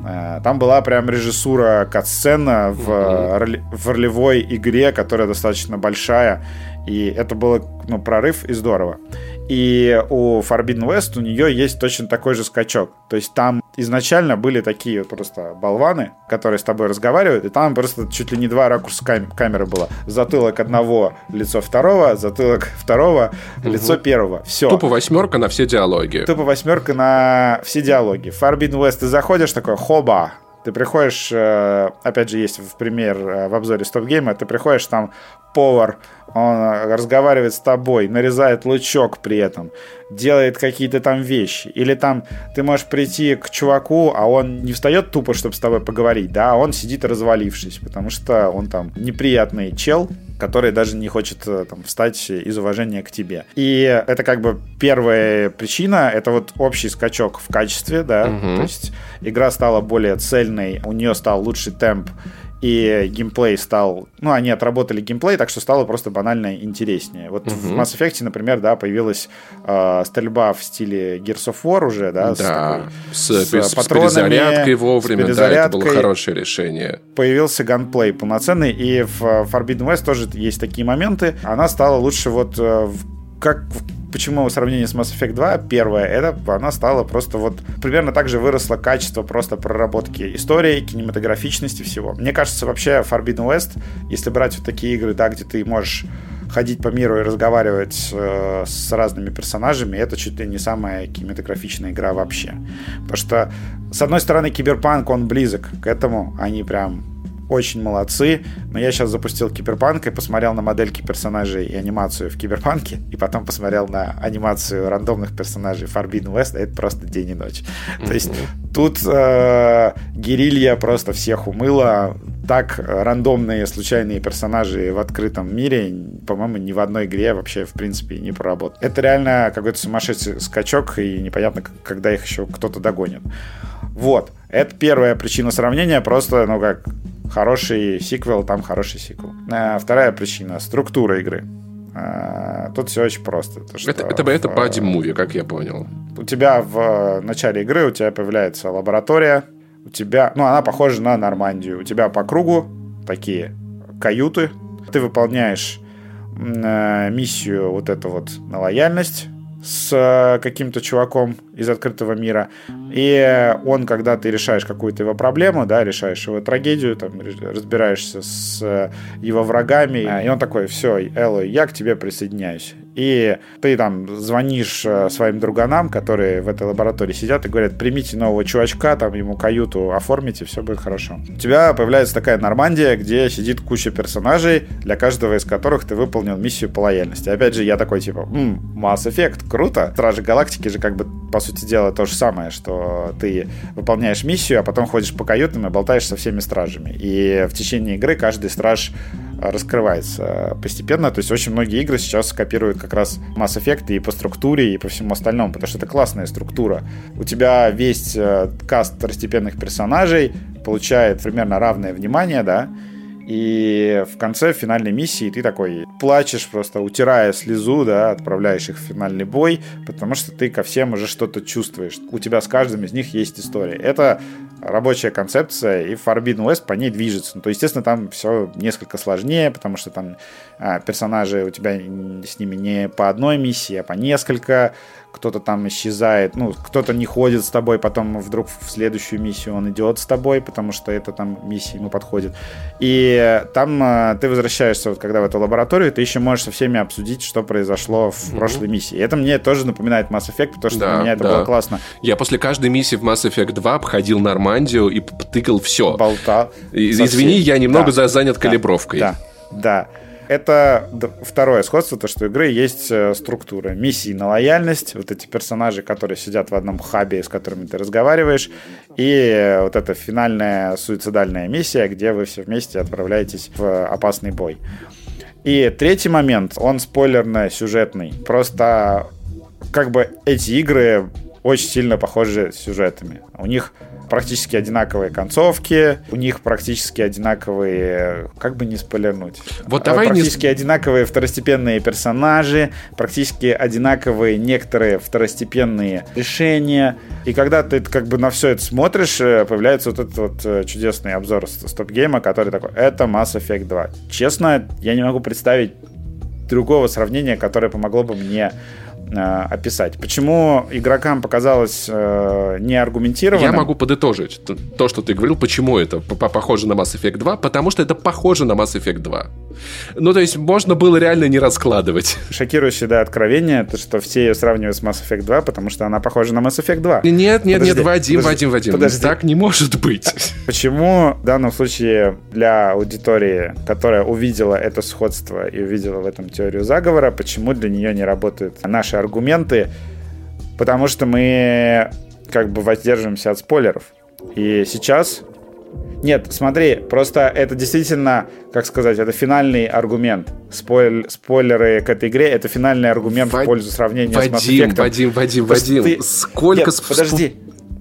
Э, Там была прям режиссура катсцена в, э, роли- в ролевой игре, которая достаточно большая. И это было ну, прорыв и здорово. И у Forbidden West у нее есть точно такой же скачок. То есть там изначально были такие просто болваны, которые с тобой разговаривают, и там просто чуть ли не два ракурса кам- камеры было. Затылок одного, лицо второго, затылок второго, лицо первого. Все. Тупо восьмерка на все диалоги. Тупо восьмерка на все диалоги. Forbidden West ты заходишь такой, хоба, ты приходишь, э, опять же, есть в пример э, в обзоре стоп-гейма, ты приходишь, там повар, он э, разговаривает с тобой, нарезает лучок при этом, делает какие-то там вещи. Или там ты можешь прийти к чуваку, а он не встает тупо, чтобы с тобой поговорить, да, а он сидит развалившись, потому что он там неприятный чел, который даже не хочет э, там, встать из уважения к тебе. И это как бы первая причина, это вот общий скачок в качестве, да, Мгм. то есть игра стала более цельной, у нее стал лучший темп, и геймплей стал... Ну, они отработали геймплей, так что стало просто банально интереснее. Вот угу. в Mass Effect, например, да, появилась э, стрельба в стиле Gears of War уже, да, да с, такой, с, с, с перезарядкой вовремя, с перезарядкой. да, это было хорошее решение. Появился ганплей полноценный, и в Forbidden West тоже есть такие моменты. Она стала лучше вот э, как почему сравнение с Mass Effect 2, первое, это она стала просто вот примерно так же выросло качество просто проработки истории, кинематографичности всего. Мне кажется, вообще Forbidden West, если брать вот такие игры, да, где ты можешь ходить по миру и разговаривать э, с разными персонажами, это чуть ли не самая кинематографичная игра вообще. Потому что, с одной стороны, Киберпанк, он близок к этому, они прям очень молодцы. Но я сейчас запустил Киберпанк и посмотрел на модельки персонажей и анимацию в Киберпанке, и потом посмотрел на анимацию рандомных персонажей Forbidden West, это просто день и ночь. Mm-hmm. То есть тут э, Герилья просто всех умыла. Так рандомные случайные персонажи в открытом мире, по-моему, ни в одной игре вообще, в принципе, не проработают. Это реально какой-то сумасшедший скачок, и непонятно, когда их еще кто-то догонит. Вот. Это первая причина сравнения, просто, ну как, хороший сиквел, там хороший сиквел. А вторая причина — структура игры. А, тут все очень просто. То, что это, это, в, это бади муви, как я понял. У тебя в начале игры у тебя появляется лаборатория, у тебя, ну, она похожа на Нормандию. У тебя по кругу такие каюты. Ты выполняешь э, миссию вот эту вот на лояльность с э, каким-то чуваком из открытого мира. И он, когда ты решаешь какую-то его проблему, да, решаешь его трагедию, там, разбираешься с э, его врагами, и он такой, все, Элло, я к тебе присоединяюсь и ты там звонишь э, своим друганам, которые в этой лаборатории сидят и говорят, примите нового чувачка, там ему каюту оформите, все будет хорошо. У тебя появляется такая Нормандия, где сидит куча персонажей, для каждого из которых ты выполнил миссию по лояльности. Опять же, я такой, типа, м Mass Effect, круто. Стражи Галактики же как бы, по сути дела, то же самое, что ты выполняешь миссию, а потом ходишь по каютам и болтаешь со всеми стражами. И в течение игры каждый страж раскрывается постепенно. То есть очень многие игры сейчас копируют как раз Mass Effect и по структуре, и по всему остальному, потому что это классная структура. У тебя весь э, каст второстепенных персонажей получает примерно равное внимание, да, и в конце финальной миссии ты такой плачешь, просто утирая слезу, да, отправляешь их в финальный бой, потому что ты ко всем уже что-то чувствуешь. У тебя с каждым из них есть история. Это рабочая концепция, и Forbidden West по ней движется. Ну, то, естественно, там все несколько сложнее, потому что там а, персонажи у тебя с ними не по одной миссии, а по несколько кто-то там исчезает, ну, кто-то не ходит с тобой, потом вдруг в следующую миссию он идет с тобой, потому что это там миссия ему подходит. И там э, ты возвращаешься, вот когда в эту лабораторию, ты еще можешь со всеми обсудить, что произошло в mm-hmm. прошлой миссии. И это мне тоже напоминает Mass Effect, потому что да, для меня это да. было классно. Я после каждой миссии в Mass Effect 2 обходил Нормандию и тыкал все. Болтал. Извини, я немного да. занят да. калибровкой. Да, да. Это второе сходство, то, что у игры есть э, структура. Миссии на лояльность, вот эти персонажи, которые сидят в одном хабе, с которыми ты разговариваешь, и вот эта финальная суицидальная миссия, где вы все вместе отправляетесь в опасный бой. И третий момент, он спойлерно-сюжетный. Просто как бы эти игры очень сильно похожи сюжетами. У них практически одинаковые концовки, у них практически одинаковые, как бы не спойлернуть, вот давай практически не... одинаковые второстепенные персонажи, практически одинаковые некоторые второстепенные решения. И когда ты как бы на все это смотришь, э, появляется вот этот вот э, чудесный обзор стоп-гейма, который такой, это Mass Effect 2. Честно, я не могу представить другого сравнения, которое помогло бы мне Э, описать. Почему игрокам показалось э, неаргументированно? Я могу подытожить то, что ты говорил, почему это похоже на Mass Effect 2, потому что это похоже на Mass Effect 2. Ну, то есть можно было реально не раскладывать. Шокирующее, да, откровение, то, что все ее сравнивают с Mass Effect 2, потому что она похожа на Mass Effect 2. Нет, нет, подожди, нет, Вадим, подожди, Вадим, Вадим, подожди. так не может быть. Почему в данном случае для аудитории, которая увидела это сходство и увидела в этом теорию заговора, почему для нее не работают наши аргументы? Потому что мы как бы воздерживаемся от спойлеров. И сейчас нет, смотри, просто это действительно, как сказать, это финальный аргумент. Спойль, спойлеры к этой игре это финальный аргумент Вад... в пользу сравнения Вадим, с Mass Effect. Вадим, Вадим, Вадим, ты... сколько... Нет, подожди,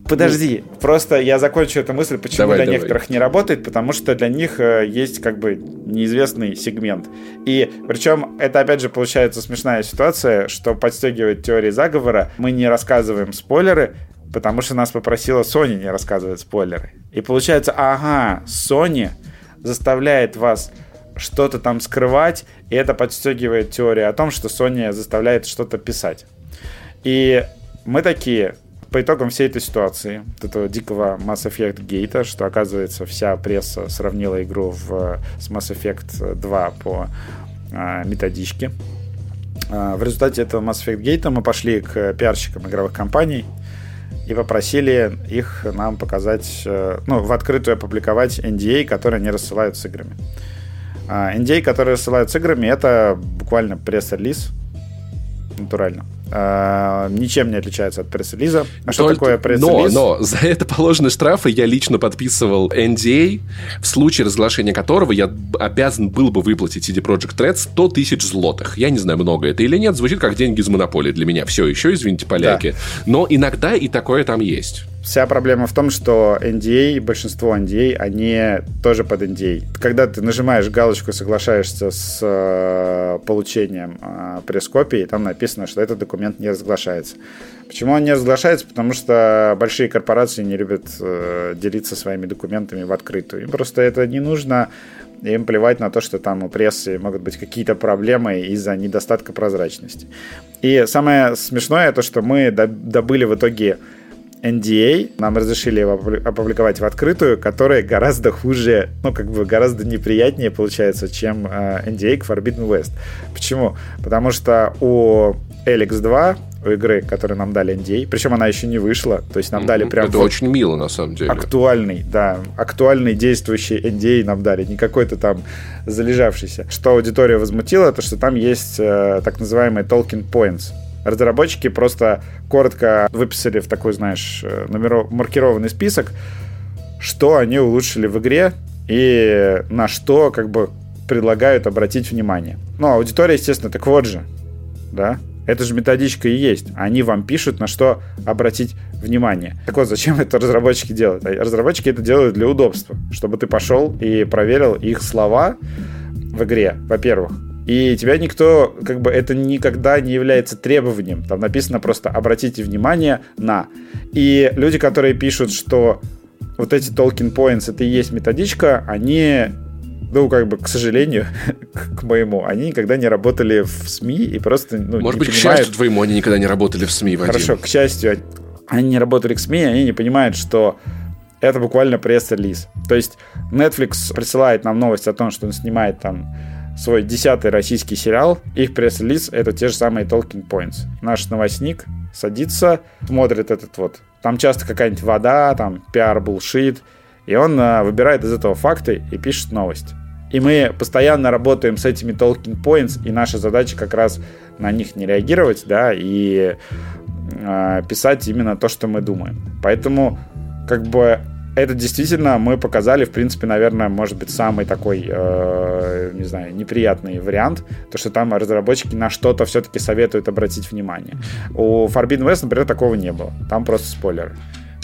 Подожди, просто я закончу эту мысль, почему давай, для давай. некоторых не работает, потому что для них э, есть как бы неизвестный сегмент. И причем это опять же получается смешная ситуация, что подстегивает теории заговора. Мы не рассказываем спойлеры, потому что нас попросила Sony не рассказывать спойлеры. И получается, ага, Sony заставляет вас что-то там скрывать, и это подстегивает теорию о том, что Sony заставляет что-то писать. И мы такие, по итогам всей этой ситуации, этого дикого Mass Effect гейта, что, оказывается, вся пресса сравнила игру в, с Mass Effect 2 по а, методичке. А, в результате этого Mass Effect гейта мы пошли к пиарщикам игровых компаний и попросили их нам показать, э, ну, в открытую опубликовать NDA, которые они рассылают с играми. NDA, а, которые рассылают с играми, это буквально пресс-релиз, натурально. Uh, ничем не отличается от пресс-релиза. А Только... что такое пресс-релиз? Но, но за это положены штрафы. Я лично подписывал NDA, в случае разглашения которого я обязан был бы выплатить CD Projekt Red 100 тысяч злотых. Я не знаю, много это или нет. Звучит как деньги из монополии для меня. Все еще, извините, поляки. Да. Но иногда и такое там есть. Вся проблема в том, что NDA, большинство NDA, они тоже под NDA. Когда ты нажимаешь галочку, соглашаешься с э, получением э, пресс-копии, там написано, что этот документ не разглашается. Почему он не разглашается? Потому что большие корпорации не любят э, делиться своими документами в открытую. Им просто это не нужно. Им плевать на то, что там у прессы могут быть какие-то проблемы из-за недостатка прозрачности. И самое смешное то, что мы добыли в итоге NDA, нам разрешили его опубликовать в открытую, которая гораздо хуже, ну, как бы гораздо неприятнее получается, чем NDA к Forbidden West. Почему? Потому что у Alex 2, у игры, которую нам дали NDA, причем она еще не вышла, то есть нам mm-hmm. дали прям... Это вот очень мило, на самом деле. Актуальный, да, актуальный действующий NDA нам дали, не какой-то там залежавшийся. Что аудитория возмутила, то что там есть э, так называемые talking points, Разработчики просто коротко выписали в такой, знаешь, э, номеров... маркированный список, что они улучшили в игре и на что как бы предлагают обратить внимание. Ну, аудитория, естественно, так вот же, да, это же методичка и есть. Они вам пишут, на что обратить внимание. Так вот, зачем это разработчики делают? Разработчики это делают для удобства, чтобы ты пошел и проверил их слова в игре, во-первых. И тебя никто, как бы, это никогда не является требованием. Там написано просто «обратите внимание на». И люди, которые пишут, что вот эти talking points это и есть методичка, они ну, как бы, к сожалению, к моему, они никогда не работали в СМИ и просто, ну, Может быть, понимают... к счастью твоему, они никогда не работали в СМИ, Вадим. Хорошо, к счастью, они не работали к СМИ, они не понимают, что это буквально пресс-релиз. То есть Netflix присылает нам новость о том, что он снимает там свой десятый российский сериал. Их пресс-релиз — это те же самые talking points. Наш новостник садится, смотрит этот вот. Там часто какая-нибудь вода, там пиар-булшит. И он а, выбирает из этого факты и пишет новость. И мы постоянно работаем с этими talking points, и наша задача как раз на них не реагировать, да, и э, писать именно то, что мы думаем. Поэтому, как бы, это действительно мы показали, в принципе, наверное, может быть, самый такой, э, не знаю, неприятный вариант, то, что там разработчики на что-то все-таки советуют обратить внимание. У Forbidden West, например, такого не было. Там просто спойлеры.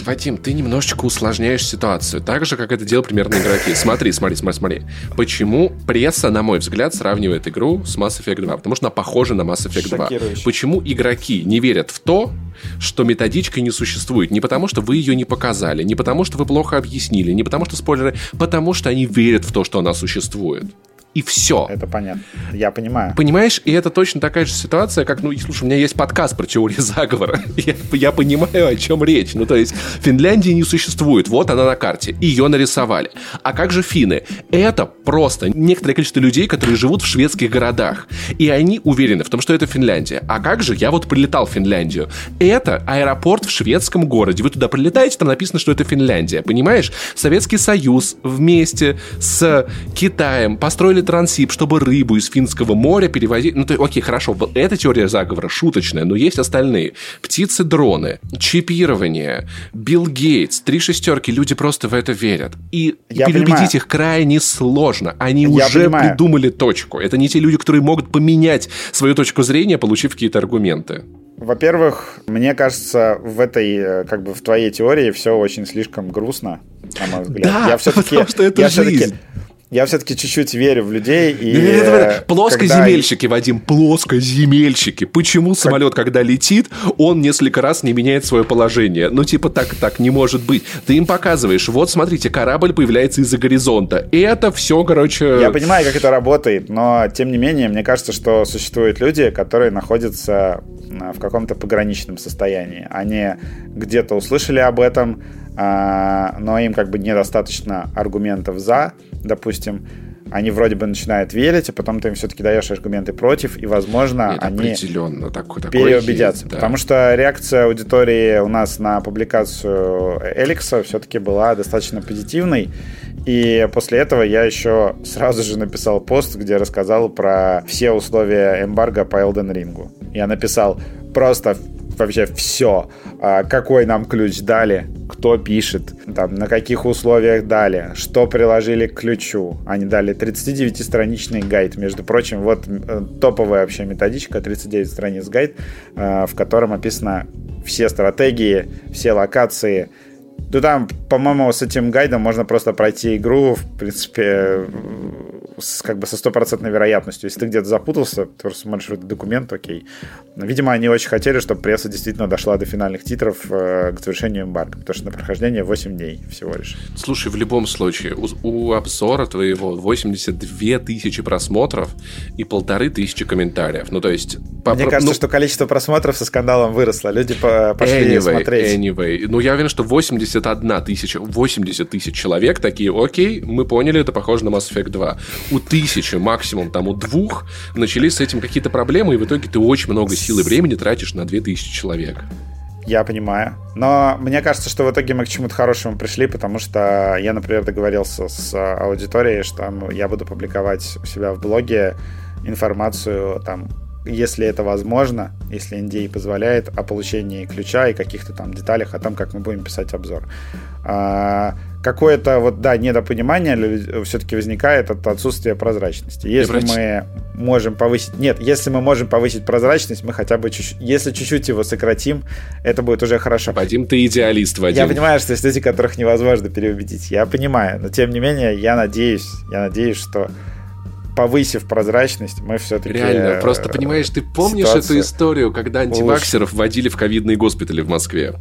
Вадим, ты немножечко усложняешь ситуацию, так же, как это делают примерно игроки. Смотри, смотри, смотри, смотри. Почему пресса, на мой взгляд, сравнивает игру с Mass Effect 2? Потому что она похожа на Mass Effect 2. Почему игроки не верят в то, что методичка не существует? Не потому, что вы ее не показали, не потому, что вы плохо объяснили, не потому, что спойлеры, потому что они верят в то, что она существует и все. Это понятно. Я понимаю. Понимаешь, и это точно такая же ситуация, как, ну, слушай, у меня есть подкаст про теорию заговора. я, я понимаю, о чем речь. Ну, то есть, Финляндии не существует. Вот она на карте. Ее нарисовали. А как же финны? Это просто некоторое количество людей, которые живут в шведских городах. И они уверены в том, что это Финляндия. А как же? Я вот прилетал в Финляндию. Это аэропорт в шведском городе. Вы туда прилетаете, там написано, что это Финляндия. Понимаешь? Советский Союз вместе с Китаем построили трансип, чтобы рыбу из Финского моря перевозить. Ну, то, окей, хорошо, эта теория заговора шуточная, но есть остальные. Птицы-дроны, чипирование, Билл Гейтс, три шестерки, люди просто в это верят. И Я переубедить понимаю. их крайне сложно. Они Я уже понимаю. придумали точку. Это не те люди, которые могут поменять свою точку зрения, получив какие-то аргументы. Во-первых, мне кажется, в этой, э, как бы в твоей теории все очень слишком грустно, на мой взгляд. Да, я все-таки, потому что это я жизнь. Я все-таки чуть-чуть верю в людей. И, э, плоскоземельщики, когда... Вадим, плоскоземельщики. Почему самолет, когда летит, он несколько раз не меняет свое положение? Ну, типа, так, так не может быть. Ты им показываешь, вот, смотрите, корабль появляется из-за горизонта. И это все, короче... Я понимаю, как это работает, но, тем не менее, мне кажется, что существуют люди, которые находятся в каком-то пограничном состоянии. Они где-то услышали об этом, а, но им как бы недостаточно аргументов за, допустим, они вроде бы начинают верить, а потом ты им все-таки даешь аргументы против, и, возможно, Нет, они определенно такой, такой переубедятся. Есть, да. Потому что реакция аудитории у нас на публикацию Эликса все-таки была достаточно позитивной. И после этого я еще сразу же написал пост, где рассказал про все условия эмбарго по Elden Ring. Я написал просто вообще все. А, какой нам ключ дали, кто пишет, там, на каких условиях дали, что приложили к ключу. Они дали 39-страничный гайд. Между прочим, вот э, топовая вообще методичка, 39 страниц гайд, э, в котором описано все стратегии, все локации, ну, там, по-моему, с этим гайдом можно просто пройти игру, в принципе, с, как бы со стопроцентной вероятностью. Если ты где-то запутался, ты просто смотришь этот документ, окей. Но, видимо, они очень хотели, чтобы пресса действительно дошла до финальных титров э, к завершению эмбарго, потому что на прохождение 8 дней всего лишь. Слушай, в любом случае, у, у обзора твоего 82 тысячи просмотров и полторы тысячи комментариев. Ну, то есть... По, Мне кажется, ну, что количество просмотров со скандалом выросло. Люди по, пошли anyway, смотреть. Anyway. Ну, я уверен, что 80 81 тысяча, 80 тысяч человек такие, окей, мы поняли, это похоже на Mass Effect 2. У тысячи, максимум там у двух, начались с этим какие-то проблемы, и в итоге ты очень много сил и времени тратишь на 2000 человек. Я понимаю. Но мне кажется, что в итоге мы к чему-то хорошему пришли, потому что я, например, договорился с аудиторией, что я буду публиковать у себя в блоге информацию там если это возможно, если NDA позволяет, о получении ключа и каких-то там деталях о том, как мы будем писать обзор. А, какое-то вот, да, недопонимание все-таки возникает от отсутствия прозрачности. Если мы можем повысить... Нет, если мы можем повысить прозрачность, мы хотя бы чуть-чуть... Если чуть-чуть его сократим, это будет уже хорошо. Вадим, ты идеалист, Вадим. Я понимаю, что есть люди, которых невозможно переубедить. Я понимаю, но тем не менее, я надеюсь, я надеюсь, что повысив прозрачность, мы все-таки... Реально, просто понимаешь, ты помнишь эту историю, когда антиваксеров вводили в ковидные госпитали в Москве?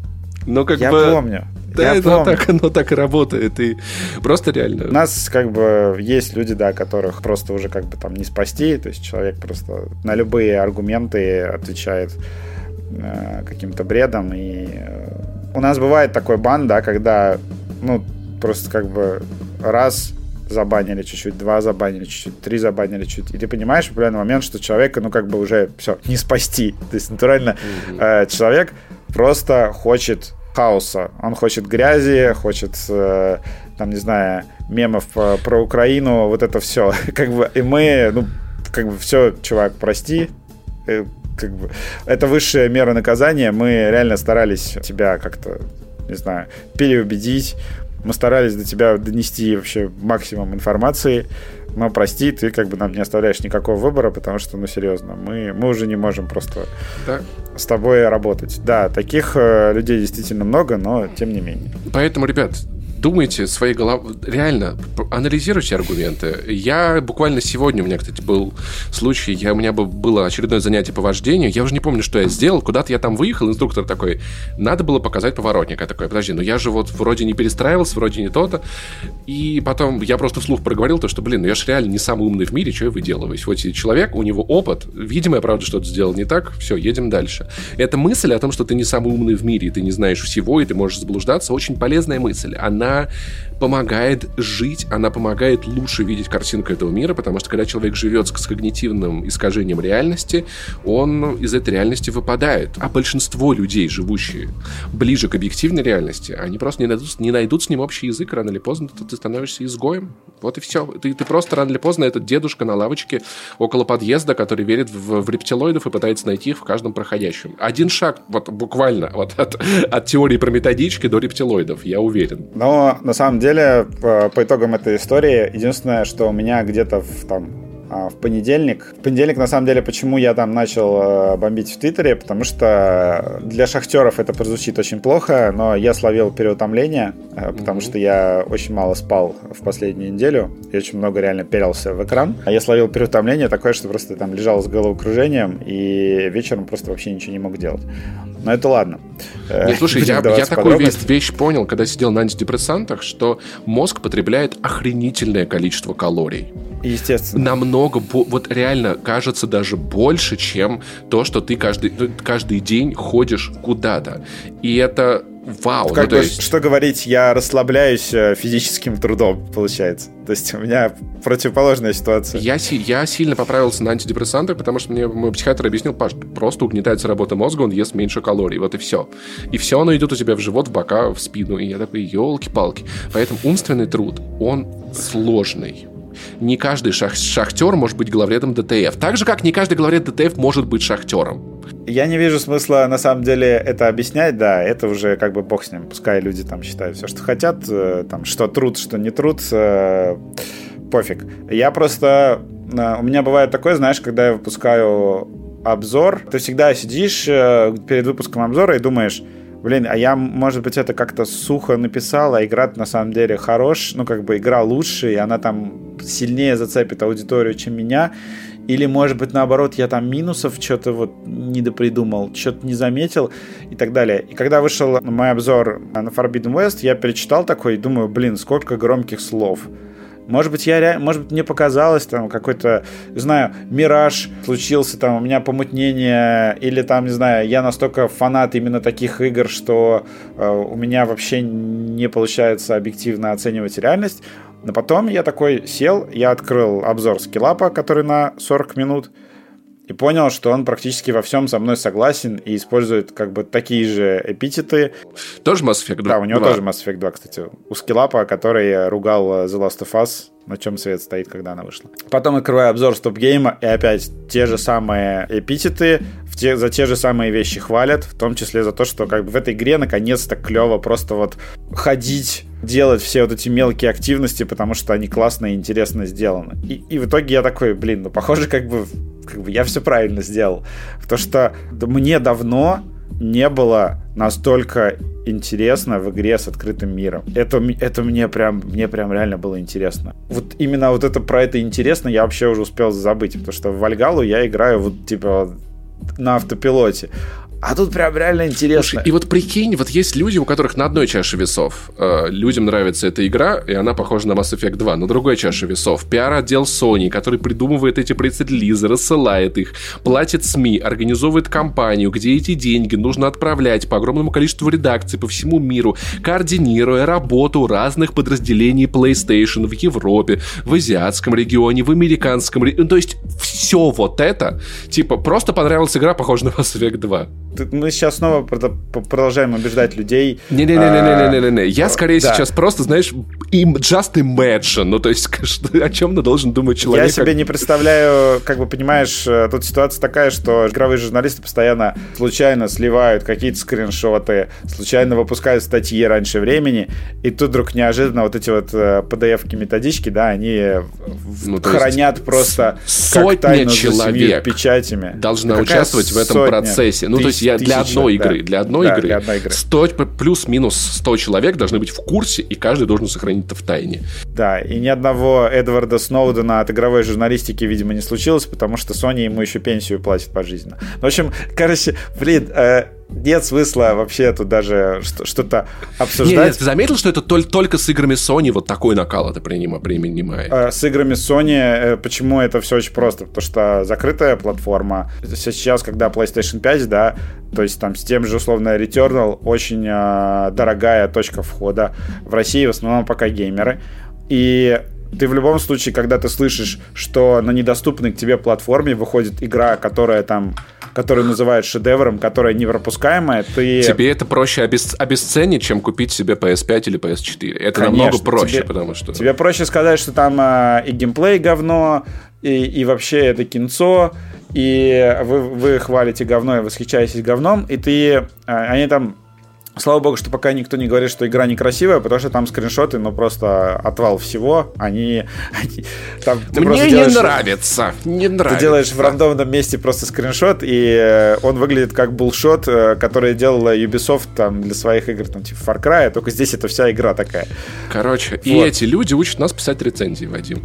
Ну, как я бы... помню. Да, я помню. Так, оно так и работает. И просто реально. У нас как бы есть люди, да, которых просто уже как бы там не спасти. То есть человек просто на любые аргументы отвечает э, каким-то бредом. И э, у нас бывает такой бан, да, когда ну просто как бы раз забанили чуть-чуть, два забанили чуть-чуть, три забанили чуть-чуть. И ты понимаешь в определенный момент, что человека, ну, как бы уже все, не спасти. То есть, натурально, mm-hmm. э, человек просто хочет хаоса. Он хочет грязи, хочет, э, там, не знаю, мемов про, про Украину, вот это все. как бы, и мы, ну, как бы, все, чувак, прости, э, как бы, это высшая мера наказания. Мы реально старались тебя как-то, не знаю, переубедить, мы старались до тебя донести вообще максимум информации. Но прости, ты как бы нам не оставляешь никакого выбора, потому что, ну, серьезно, мы, мы уже не можем просто да. с тобой работать. Да, таких э, людей действительно много, но тем не менее. Поэтому, ребят, думайте своей головой, реально, анализируйте аргументы. Я буквально сегодня, у меня, кстати, был случай, я, у меня было очередное занятие по вождению, я уже не помню, что я сделал, куда-то я там выехал, инструктор такой, надо было показать поворотник. Я такой, подожди, ну я же вот вроде не перестраивался, вроде не то-то. И потом я просто вслух проговорил то, что, блин, ну я же реально не самый умный в мире, что я выделываюсь. Вот человек, у него опыт, видимо, я правда что-то сделал не так, все, едем дальше. Эта мысль о том, что ты не самый умный в мире, и ты не знаешь всего, и ты можешь заблуждаться, очень полезная мысль. Она она помогает жить, она помогает лучше видеть картинку этого мира, потому что когда человек живет с когнитивным искажением реальности, он из этой реальности выпадает. А большинство людей, живущие ближе к объективной реальности, они просто не найдут, не найдут с ним общий язык, рано или поздно ты, ты становишься изгоем. Вот и все. Ты, ты просто рано или поздно этот дедушка на лавочке около подъезда, который верит в, в рептилоидов и пытается найти их в каждом проходящем. Один шаг, вот буквально, вот от, от теории про методички до рептилоидов, я уверен. Но на самом деле, по, по итогам этой истории, единственное, что у меня где-то в, там, в понедельник. В понедельник, на самом деле, почему я там начал э, бомбить в Твиттере, потому что для шахтеров это прозвучит очень плохо, но я словил переутомление, э, потому mm-hmm. что я очень мало спал в последнюю неделю и очень много реально перился в экран. А я словил переутомление такое, что просто там лежал с головокружением и вечером просто вообще ничего не мог делать. Но это ладно. Э, Нет, слушай, я, я такую вещь, вещь понял, когда сидел на антидепрессантах, что мозг потребляет охренительное количество калорий. Естественно. Намного, вот реально кажется даже больше, чем то, что ты каждый, каждый день ходишь куда-то. И это Вау, как ну, бы, есть... что говорить, я расслабляюсь э, физическим трудом, получается. То есть у меня противоположная ситуация. Я, я сильно поправился на антидепрессанты, потому что мне мой психиатр объяснил, Паш, просто угнетается работа мозга, он ест меньше калорий, вот и все. И все оно идет у тебя в живот, в бока, в спину. И я такой, елки-палки. Поэтому умственный труд, он сложный не каждый шах шахтер может быть главредом ДТФ. Так же, как не каждый главред ДТФ может быть шахтером. Я не вижу смысла, на самом деле, это объяснять, да, это уже как бы бог с ним. Пускай люди там считают все, что хотят, э, там, что труд, что не труд, э, пофиг. Я просто... Э, у меня бывает такое, знаешь, когда я выпускаю обзор, ты всегда сидишь перед выпуском обзора и думаешь, блин, а я, может быть, это как-то сухо написал, а игра на самом деле хорош, ну, как бы игра лучше, и она там сильнее зацепит аудиторию, чем меня. Или, может быть, наоборот, я там минусов что-то вот недопридумал, что-то не заметил и так далее. И когда вышел мой обзор на Forbidden West, я перечитал такой и думаю, блин, сколько громких слов. Может быть, я, может быть, мне показалось, там, какой-то, не знаю, мираж случился, там, у меня помутнение, или там, не знаю, я настолько фанат именно таких игр, что э, у меня вообще не получается объективно оценивать реальность. Но потом я такой сел, я открыл обзор скиллапа, который на 40 минут, и понял, что он практически во всем со мной согласен и использует как бы такие же эпитеты. Тоже Mass Effect 2? Да, у него 2. тоже Mass Effect 2, кстати. У скиллапа, который ругал The Last of Us, на чем свет стоит, когда она вышла. Потом открываю обзор стоп-гейма, и опять те же самые эпитеты, в те, за те же самые вещи хвалят, в том числе за то, что как бы в этой игре наконец-то клево просто вот ходить делать все вот эти мелкие активности, потому что они классно и интересно сделаны. И, и в итоге я такой, блин, ну похоже, как бы, как бы я все правильно сделал. Потому что мне давно не было настолько интересно в игре с открытым миром. Это, это мне прям, мне прям реально было интересно. Вот именно вот это про это интересно я вообще уже успел забыть, потому что в Вальгалу я играю вот типа на автопилоте. А тут прям реально интересно. Слушай, и вот прикинь, вот есть люди, у которых на одной чаше весов э, людям нравится эта игра, и она похожа на Mass Effect 2. На другой чаше весов пиар-отдел Sony, который придумывает эти пресс-релизы, рассылает их, платит СМИ, организовывает кампанию, где эти деньги нужно отправлять по огромному количеству редакций по всему миру, координируя работу разных подразделений PlayStation в Европе, в азиатском регионе, в американском регионе. Ну, то есть все вот это, типа, просто понравилась игра, похожа на Mass Effect 2 мы сейчас снова продолжаем убеждать людей. Не-не-не-не-не-не-не. Я скорее да. сейчас просто, знаешь, им just imagine. Ну, то есть, о чем ты должен думать человек? Я себе не представляю, как бы, понимаешь, э, тут ситуация такая, что игровые журналисты постоянно случайно сливают какие-то скриншоты, случайно выпускают статьи раньше времени, и тут вдруг неожиданно вот эти вот PDF-ки, методички, да, они ну, хранят просто сотня человек печатями. Должна Какая участвовать в этом сотня? процессе. Ну, то есть я для одной игры, да. для одной да, игры, для одной игры. 100, плюс-минус 100 человек должны быть в курсе, и каждый должен сохранить это в тайне. Да, и ни одного Эдварда Сноудена от игровой журналистики, видимо, не случилось, потому что Sony ему еще пенсию платит пожизненно. В общем, короче, блин, э, нет смысла вообще тут даже что-то обсуждать. Нет, нет, ты заметил, что это только с играми Sony вот такой накал это принимает? Э, с играми Sony э, почему это все очень просто? Потому что закрытая платформа. Сейчас, когда PlayStation 5, да, то есть там с тем же условно Returnal очень э, дорогая точка входа. В России в основном пока геймеры. И ты в любом случае, когда ты слышишь, что на недоступной к тебе платформе выходит игра, которая там которую называют шедевром, которая непропускаемая, ты... Тебе это проще обесц... обесценить, чем купить себе PS5 или PS4. Это Конечно, намного проще, тебе, потому что... Тебе проще сказать, что там э, и геймплей говно, и, и вообще это кинцо, и вы, вы хвалите говно и восхищаетесь говном, и ты... Э, они там Слава богу, что пока никто не говорит, что игра некрасивая, потому что там скриншоты, ну просто отвал всего. Они, они там ты Мне не делаешь, нравится, не нравится. Ты делаешь в рандомном месте просто скриншот, и э, он выглядит как булшот, э, который делала Ubisoft там для своих игр, там типа Far Cry, только здесь это вся игра такая. Короче, вот. и эти люди учат нас писать рецензии, Вадим.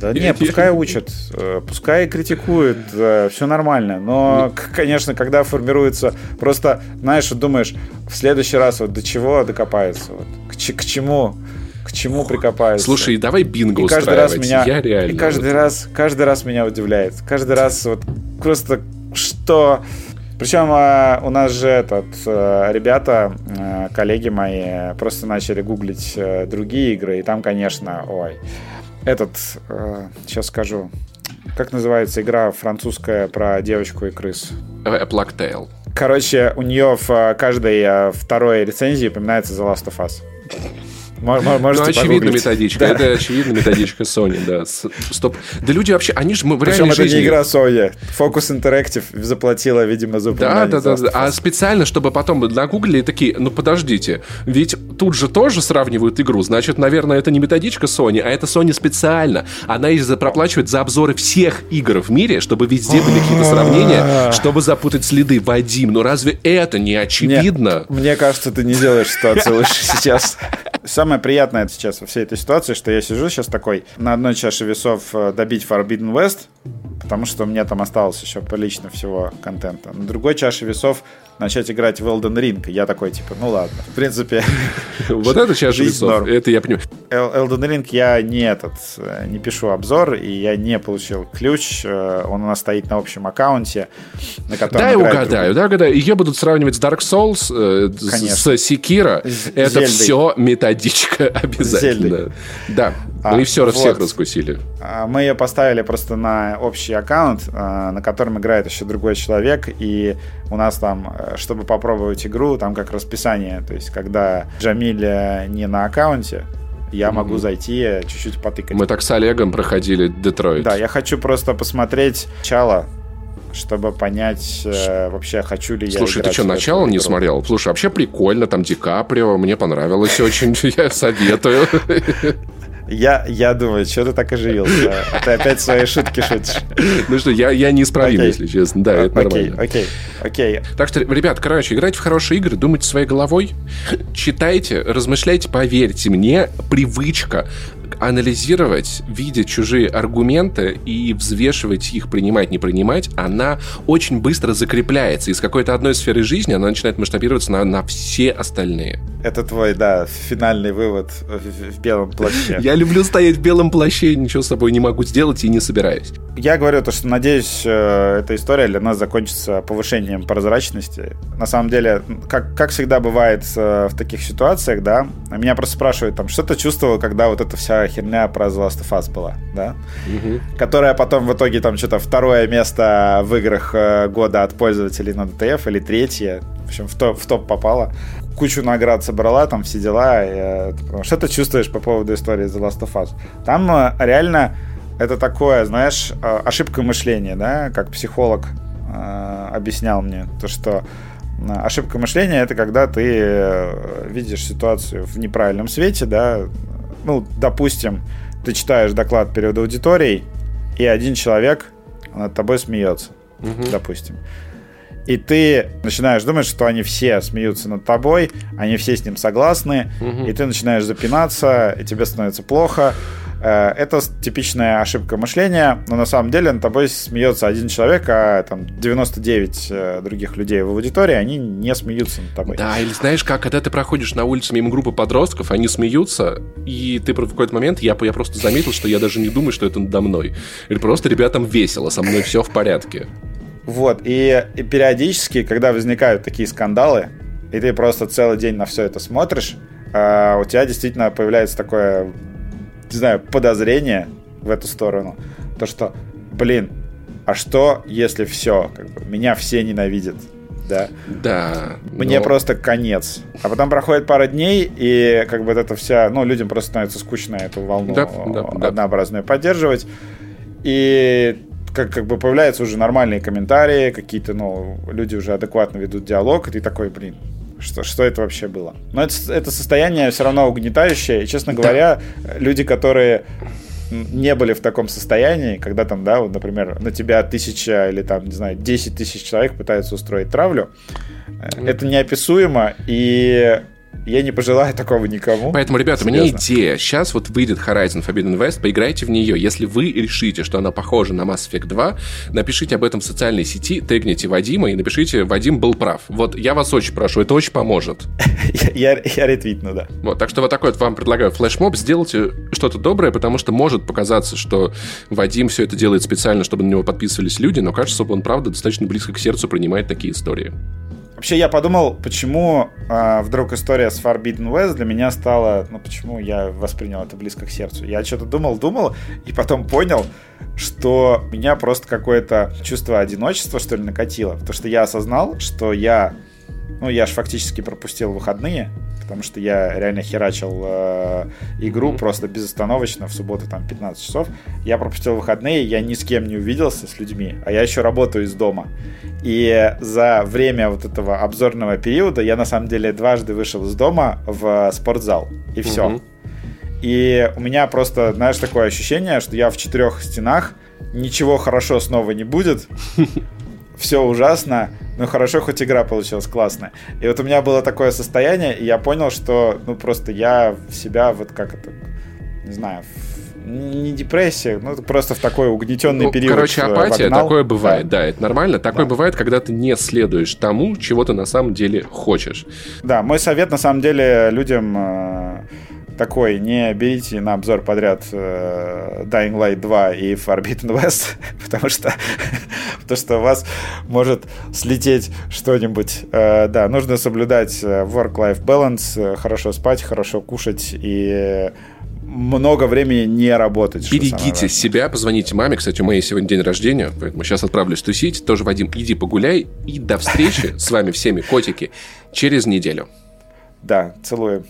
Да не, пускай учат, э, пускай критикуют, все нормально. Но, конечно, когда формируется, просто, знаешь, думаешь, в следующий раз вот до чего докопаются, вот, к, к чему, к чему прикопаются. Слушай, давай бинго и каждый раз меня, Я реально. И каждый раз, каждый раз меня удивляет. Каждый раз вот просто что. Причем э, у нас же этот э, ребята, э, коллеги мои, просто начали гуглить э, другие игры, и там, конечно, ой, этот, э, сейчас скажу, как называется игра французская про девочку и крыс? A Plague Tale. Короче, у нее в э, каждой э, второй рецензии упоминается The Last of Us. Можете ну, очевидно методичка. Да. Это очевидно методичка Sony, да. Стоп. Да люди вообще, они же мы в Причем это жизни... не игра Sony. Focus Interactive заплатила, видимо, за Да, да, да, да. А специально, чтобы потом нагуглили такие, ну подождите, ведь тут же тоже сравнивают игру, значит, наверное, это не методичка Sony, а это Sony специально. Она из-за проплачивает за обзоры всех игр в мире, чтобы везде были какие-то сравнения, чтобы запутать следы. Вадим, ну разве это не очевидно? Мне кажется, ты не делаешь ситуацию лучше сейчас. Самое приятное сейчас во всей этой ситуации, что я сижу сейчас такой на одной чаше весов э, добить Forbidden West, потому что у меня там осталось еще прилично всего контента. На другой чаше весов начать играть в Elden Ring. Я такой, типа, ну ладно. В принципе... Вот это чаша весов, это я понимаю. Elden Ring я не этот, э, не пишу обзор, и я не получил ключ. Э, он у нас стоит на общем аккаунте, на котором Да, я угадаю, да, угадаю. Ее будут сравнивать с Dark Souls, э, с Sekiro. Это все методичка обязательно. Да. А, мы все вот. всех раскусили. А, мы ее поставили просто на общий аккаунт, а, на котором играет еще другой человек, и у нас там, э, чтобы попробовать игру, там как расписание, то есть когда Джамиль не на аккаунте, я mm-hmm. могу зайти чуть-чуть потыкать. Мы так с Олегом проходили Детройт. Да, я хочу просто посмотреть начало чтобы понять э, вообще, хочу ли я Слушай, ты что, начало не смотрел? Слушай, вообще прикольно, там Ди Каприо, мне понравилось очень, я советую. Я, я думаю, что ты так оживился? Ты опять свои шутки шутишь. Ну что, я, я неисправим, okay. если честно. Да, это нормально. Окей, окей. Так что, ребят, короче, играйте в хорошие игры, думайте своей головой, читайте, размышляйте, поверьте мне, привычка анализировать, видеть чужие аргументы и взвешивать их, принимать, не принимать, она очень быстро закрепляется. Из какой-то одной сферы жизни она начинает масштабироваться на, на все остальные. Это твой, да, финальный вывод в, в белом плаще. Я люблю стоять в белом плаще, ничего с собой не могу сделать и не собираюсь. Я говорю то, что надеюсь, э, эта история для нас закончится повышением прозрачности. На самом деле, как, как всегда бывает э, в таких ситуациях, да, меня просто спрашивают, там, что ты чувствовал, когда вот эта вся херня про The Last of Us была, да? Угу. Которая потом в итоге там что-то второе место в играх э, года от пользователей на DTF или третье, в общем, в топ, в топ попала кучу наград собрала, там все дела. И, что ты чувствуешь по поводу истории The Last of Us? Там реально это такое, знаешь, ошибка мышления, да, как психолог объяснял мне, то, что ошибка мышления это когда ты э, видишь ситуацию в неправильном свете, да, ну, допустим, ты читаешь доклад перед аудиторией, и один человек над тобой смеется, угу. допустим. И ты начинаешь думать, что они все смеются над тобой, они все с ним согласны, угу. и ты начинаешь запинаться, и тебе становится плохо, Э, это типичная ошибка мышления, но на самом деле над тобой смеется один человек, а там 99 э, других людей в аудитории, они не смеются над тобой. Да, или знаешь как, когда ты проходишь на улице мимо группы подростков, они смеются, и ты в какой-то момент, я, я просто заметил, что я даже не думаю, что это надо мной. Или просто ребятам весело, со мной все в порядке. Вот, и, и периодически, когда возникают такие скандалы, и ты просто целый день на все это смотришь, Uh, у тебя действительно появляется такое не знаю, подозрение в эту сторону. То, что, блин, а что, если все, как бы, меня все ненавидят? Да. Да. Мне но... просто конец. А потом проходит пара дней, и как бы это вся, ну, людям просто становится скучно эту волну да, да, однообразную да. поддерживать. И как, как бы появляются уже нормальные комментарии, какие-то, ну, люди уже адекватно ведут диалог, и ты такой, блин, что, что это вообще было. Но это, это состояние все равно угнетающее. И, честно говоря, да. люди, которые не были в таком состоянии, когда там, да, вот, например, на тебя тысяча или там, не знаю, 10 тысяч человек пытаются устроить травлю, это неописуемо, и я не пожелаю такого никому. Поэтому, ребята, Серьезно. у меня идея. Сейчас вот выйдет Horizon Forbidden West, поиграйте в нее. Если вы решите, что она похожа на Mass Effect 2, напишите об этом в социальной сети, тегните Вадима и напишите «Вадим был прав». Вот я вас очень прошу, это очень поможет. я, я, я ретвитну, да. Вот, так что вот такой вот вам предлагаю флешмоб. Сделайте что-то доброе, потому что может показаться, что Вадим все это делает специально, чтобы на него подписывались люди, но кажется, он правда достаточно близко к сердцу принимает такие истории. Вообще, я подумал, почему э, вдруг история с Forbidden West для меня стала... Ну, почему я воспринял это близко к сердцу. Я что-то думал, думал, и потом понял, что меня просто какое-то чувство одиночества, что ли, накатило. Потому что я осознал, что я... Ну, я же фактически пропустил выходные, потому что я реально херачил э, игру mm-hmm. просто безостановочно в субботу там 15 часов. Я пропустил выходные, я ни с кем не увиделся с людьми, а я еще работаю из дома. И за время вот этого обзорного периода я на самом деле дважды вышел из дома в спортзал. И все. Mm-hmm. И у меня просто, знаешь, такое ощущение, что я в четырех стенах, ничего хорошо снова не будет. Все ужасно, ну хорошо, хоть игра получилась классная. И вот у меня было такое состояние, и я понял, что, ну просто я себя вот как это, не знаю, не депрессия, ну просто в такой угнетенный ну, период. Короче, апатия, вогнал. такое бывает, да. да, это нормально. Такое да. бывает, когда ты не следуешь тому, чего ты на самом деле хочешь. Да, мой совет на самом деле людям э, такой, не берите на обзор подряд э, Dying Light 2 и Forbidden West, потому что, потому что у вас может слететь что-нибудь. Э, да, нужно соблюдать э, work-life balance, э, хорошо спать, хорошо кушать и много времени не работать. Берегите себя, позвоните маме. Кстати, у моей сегодня день рождения, поэтому сейчас отправлюсь тусить. Тоже, Вадим, иди погуляй. И до встречи с вами всеми, котики, через неделю. Да, целую.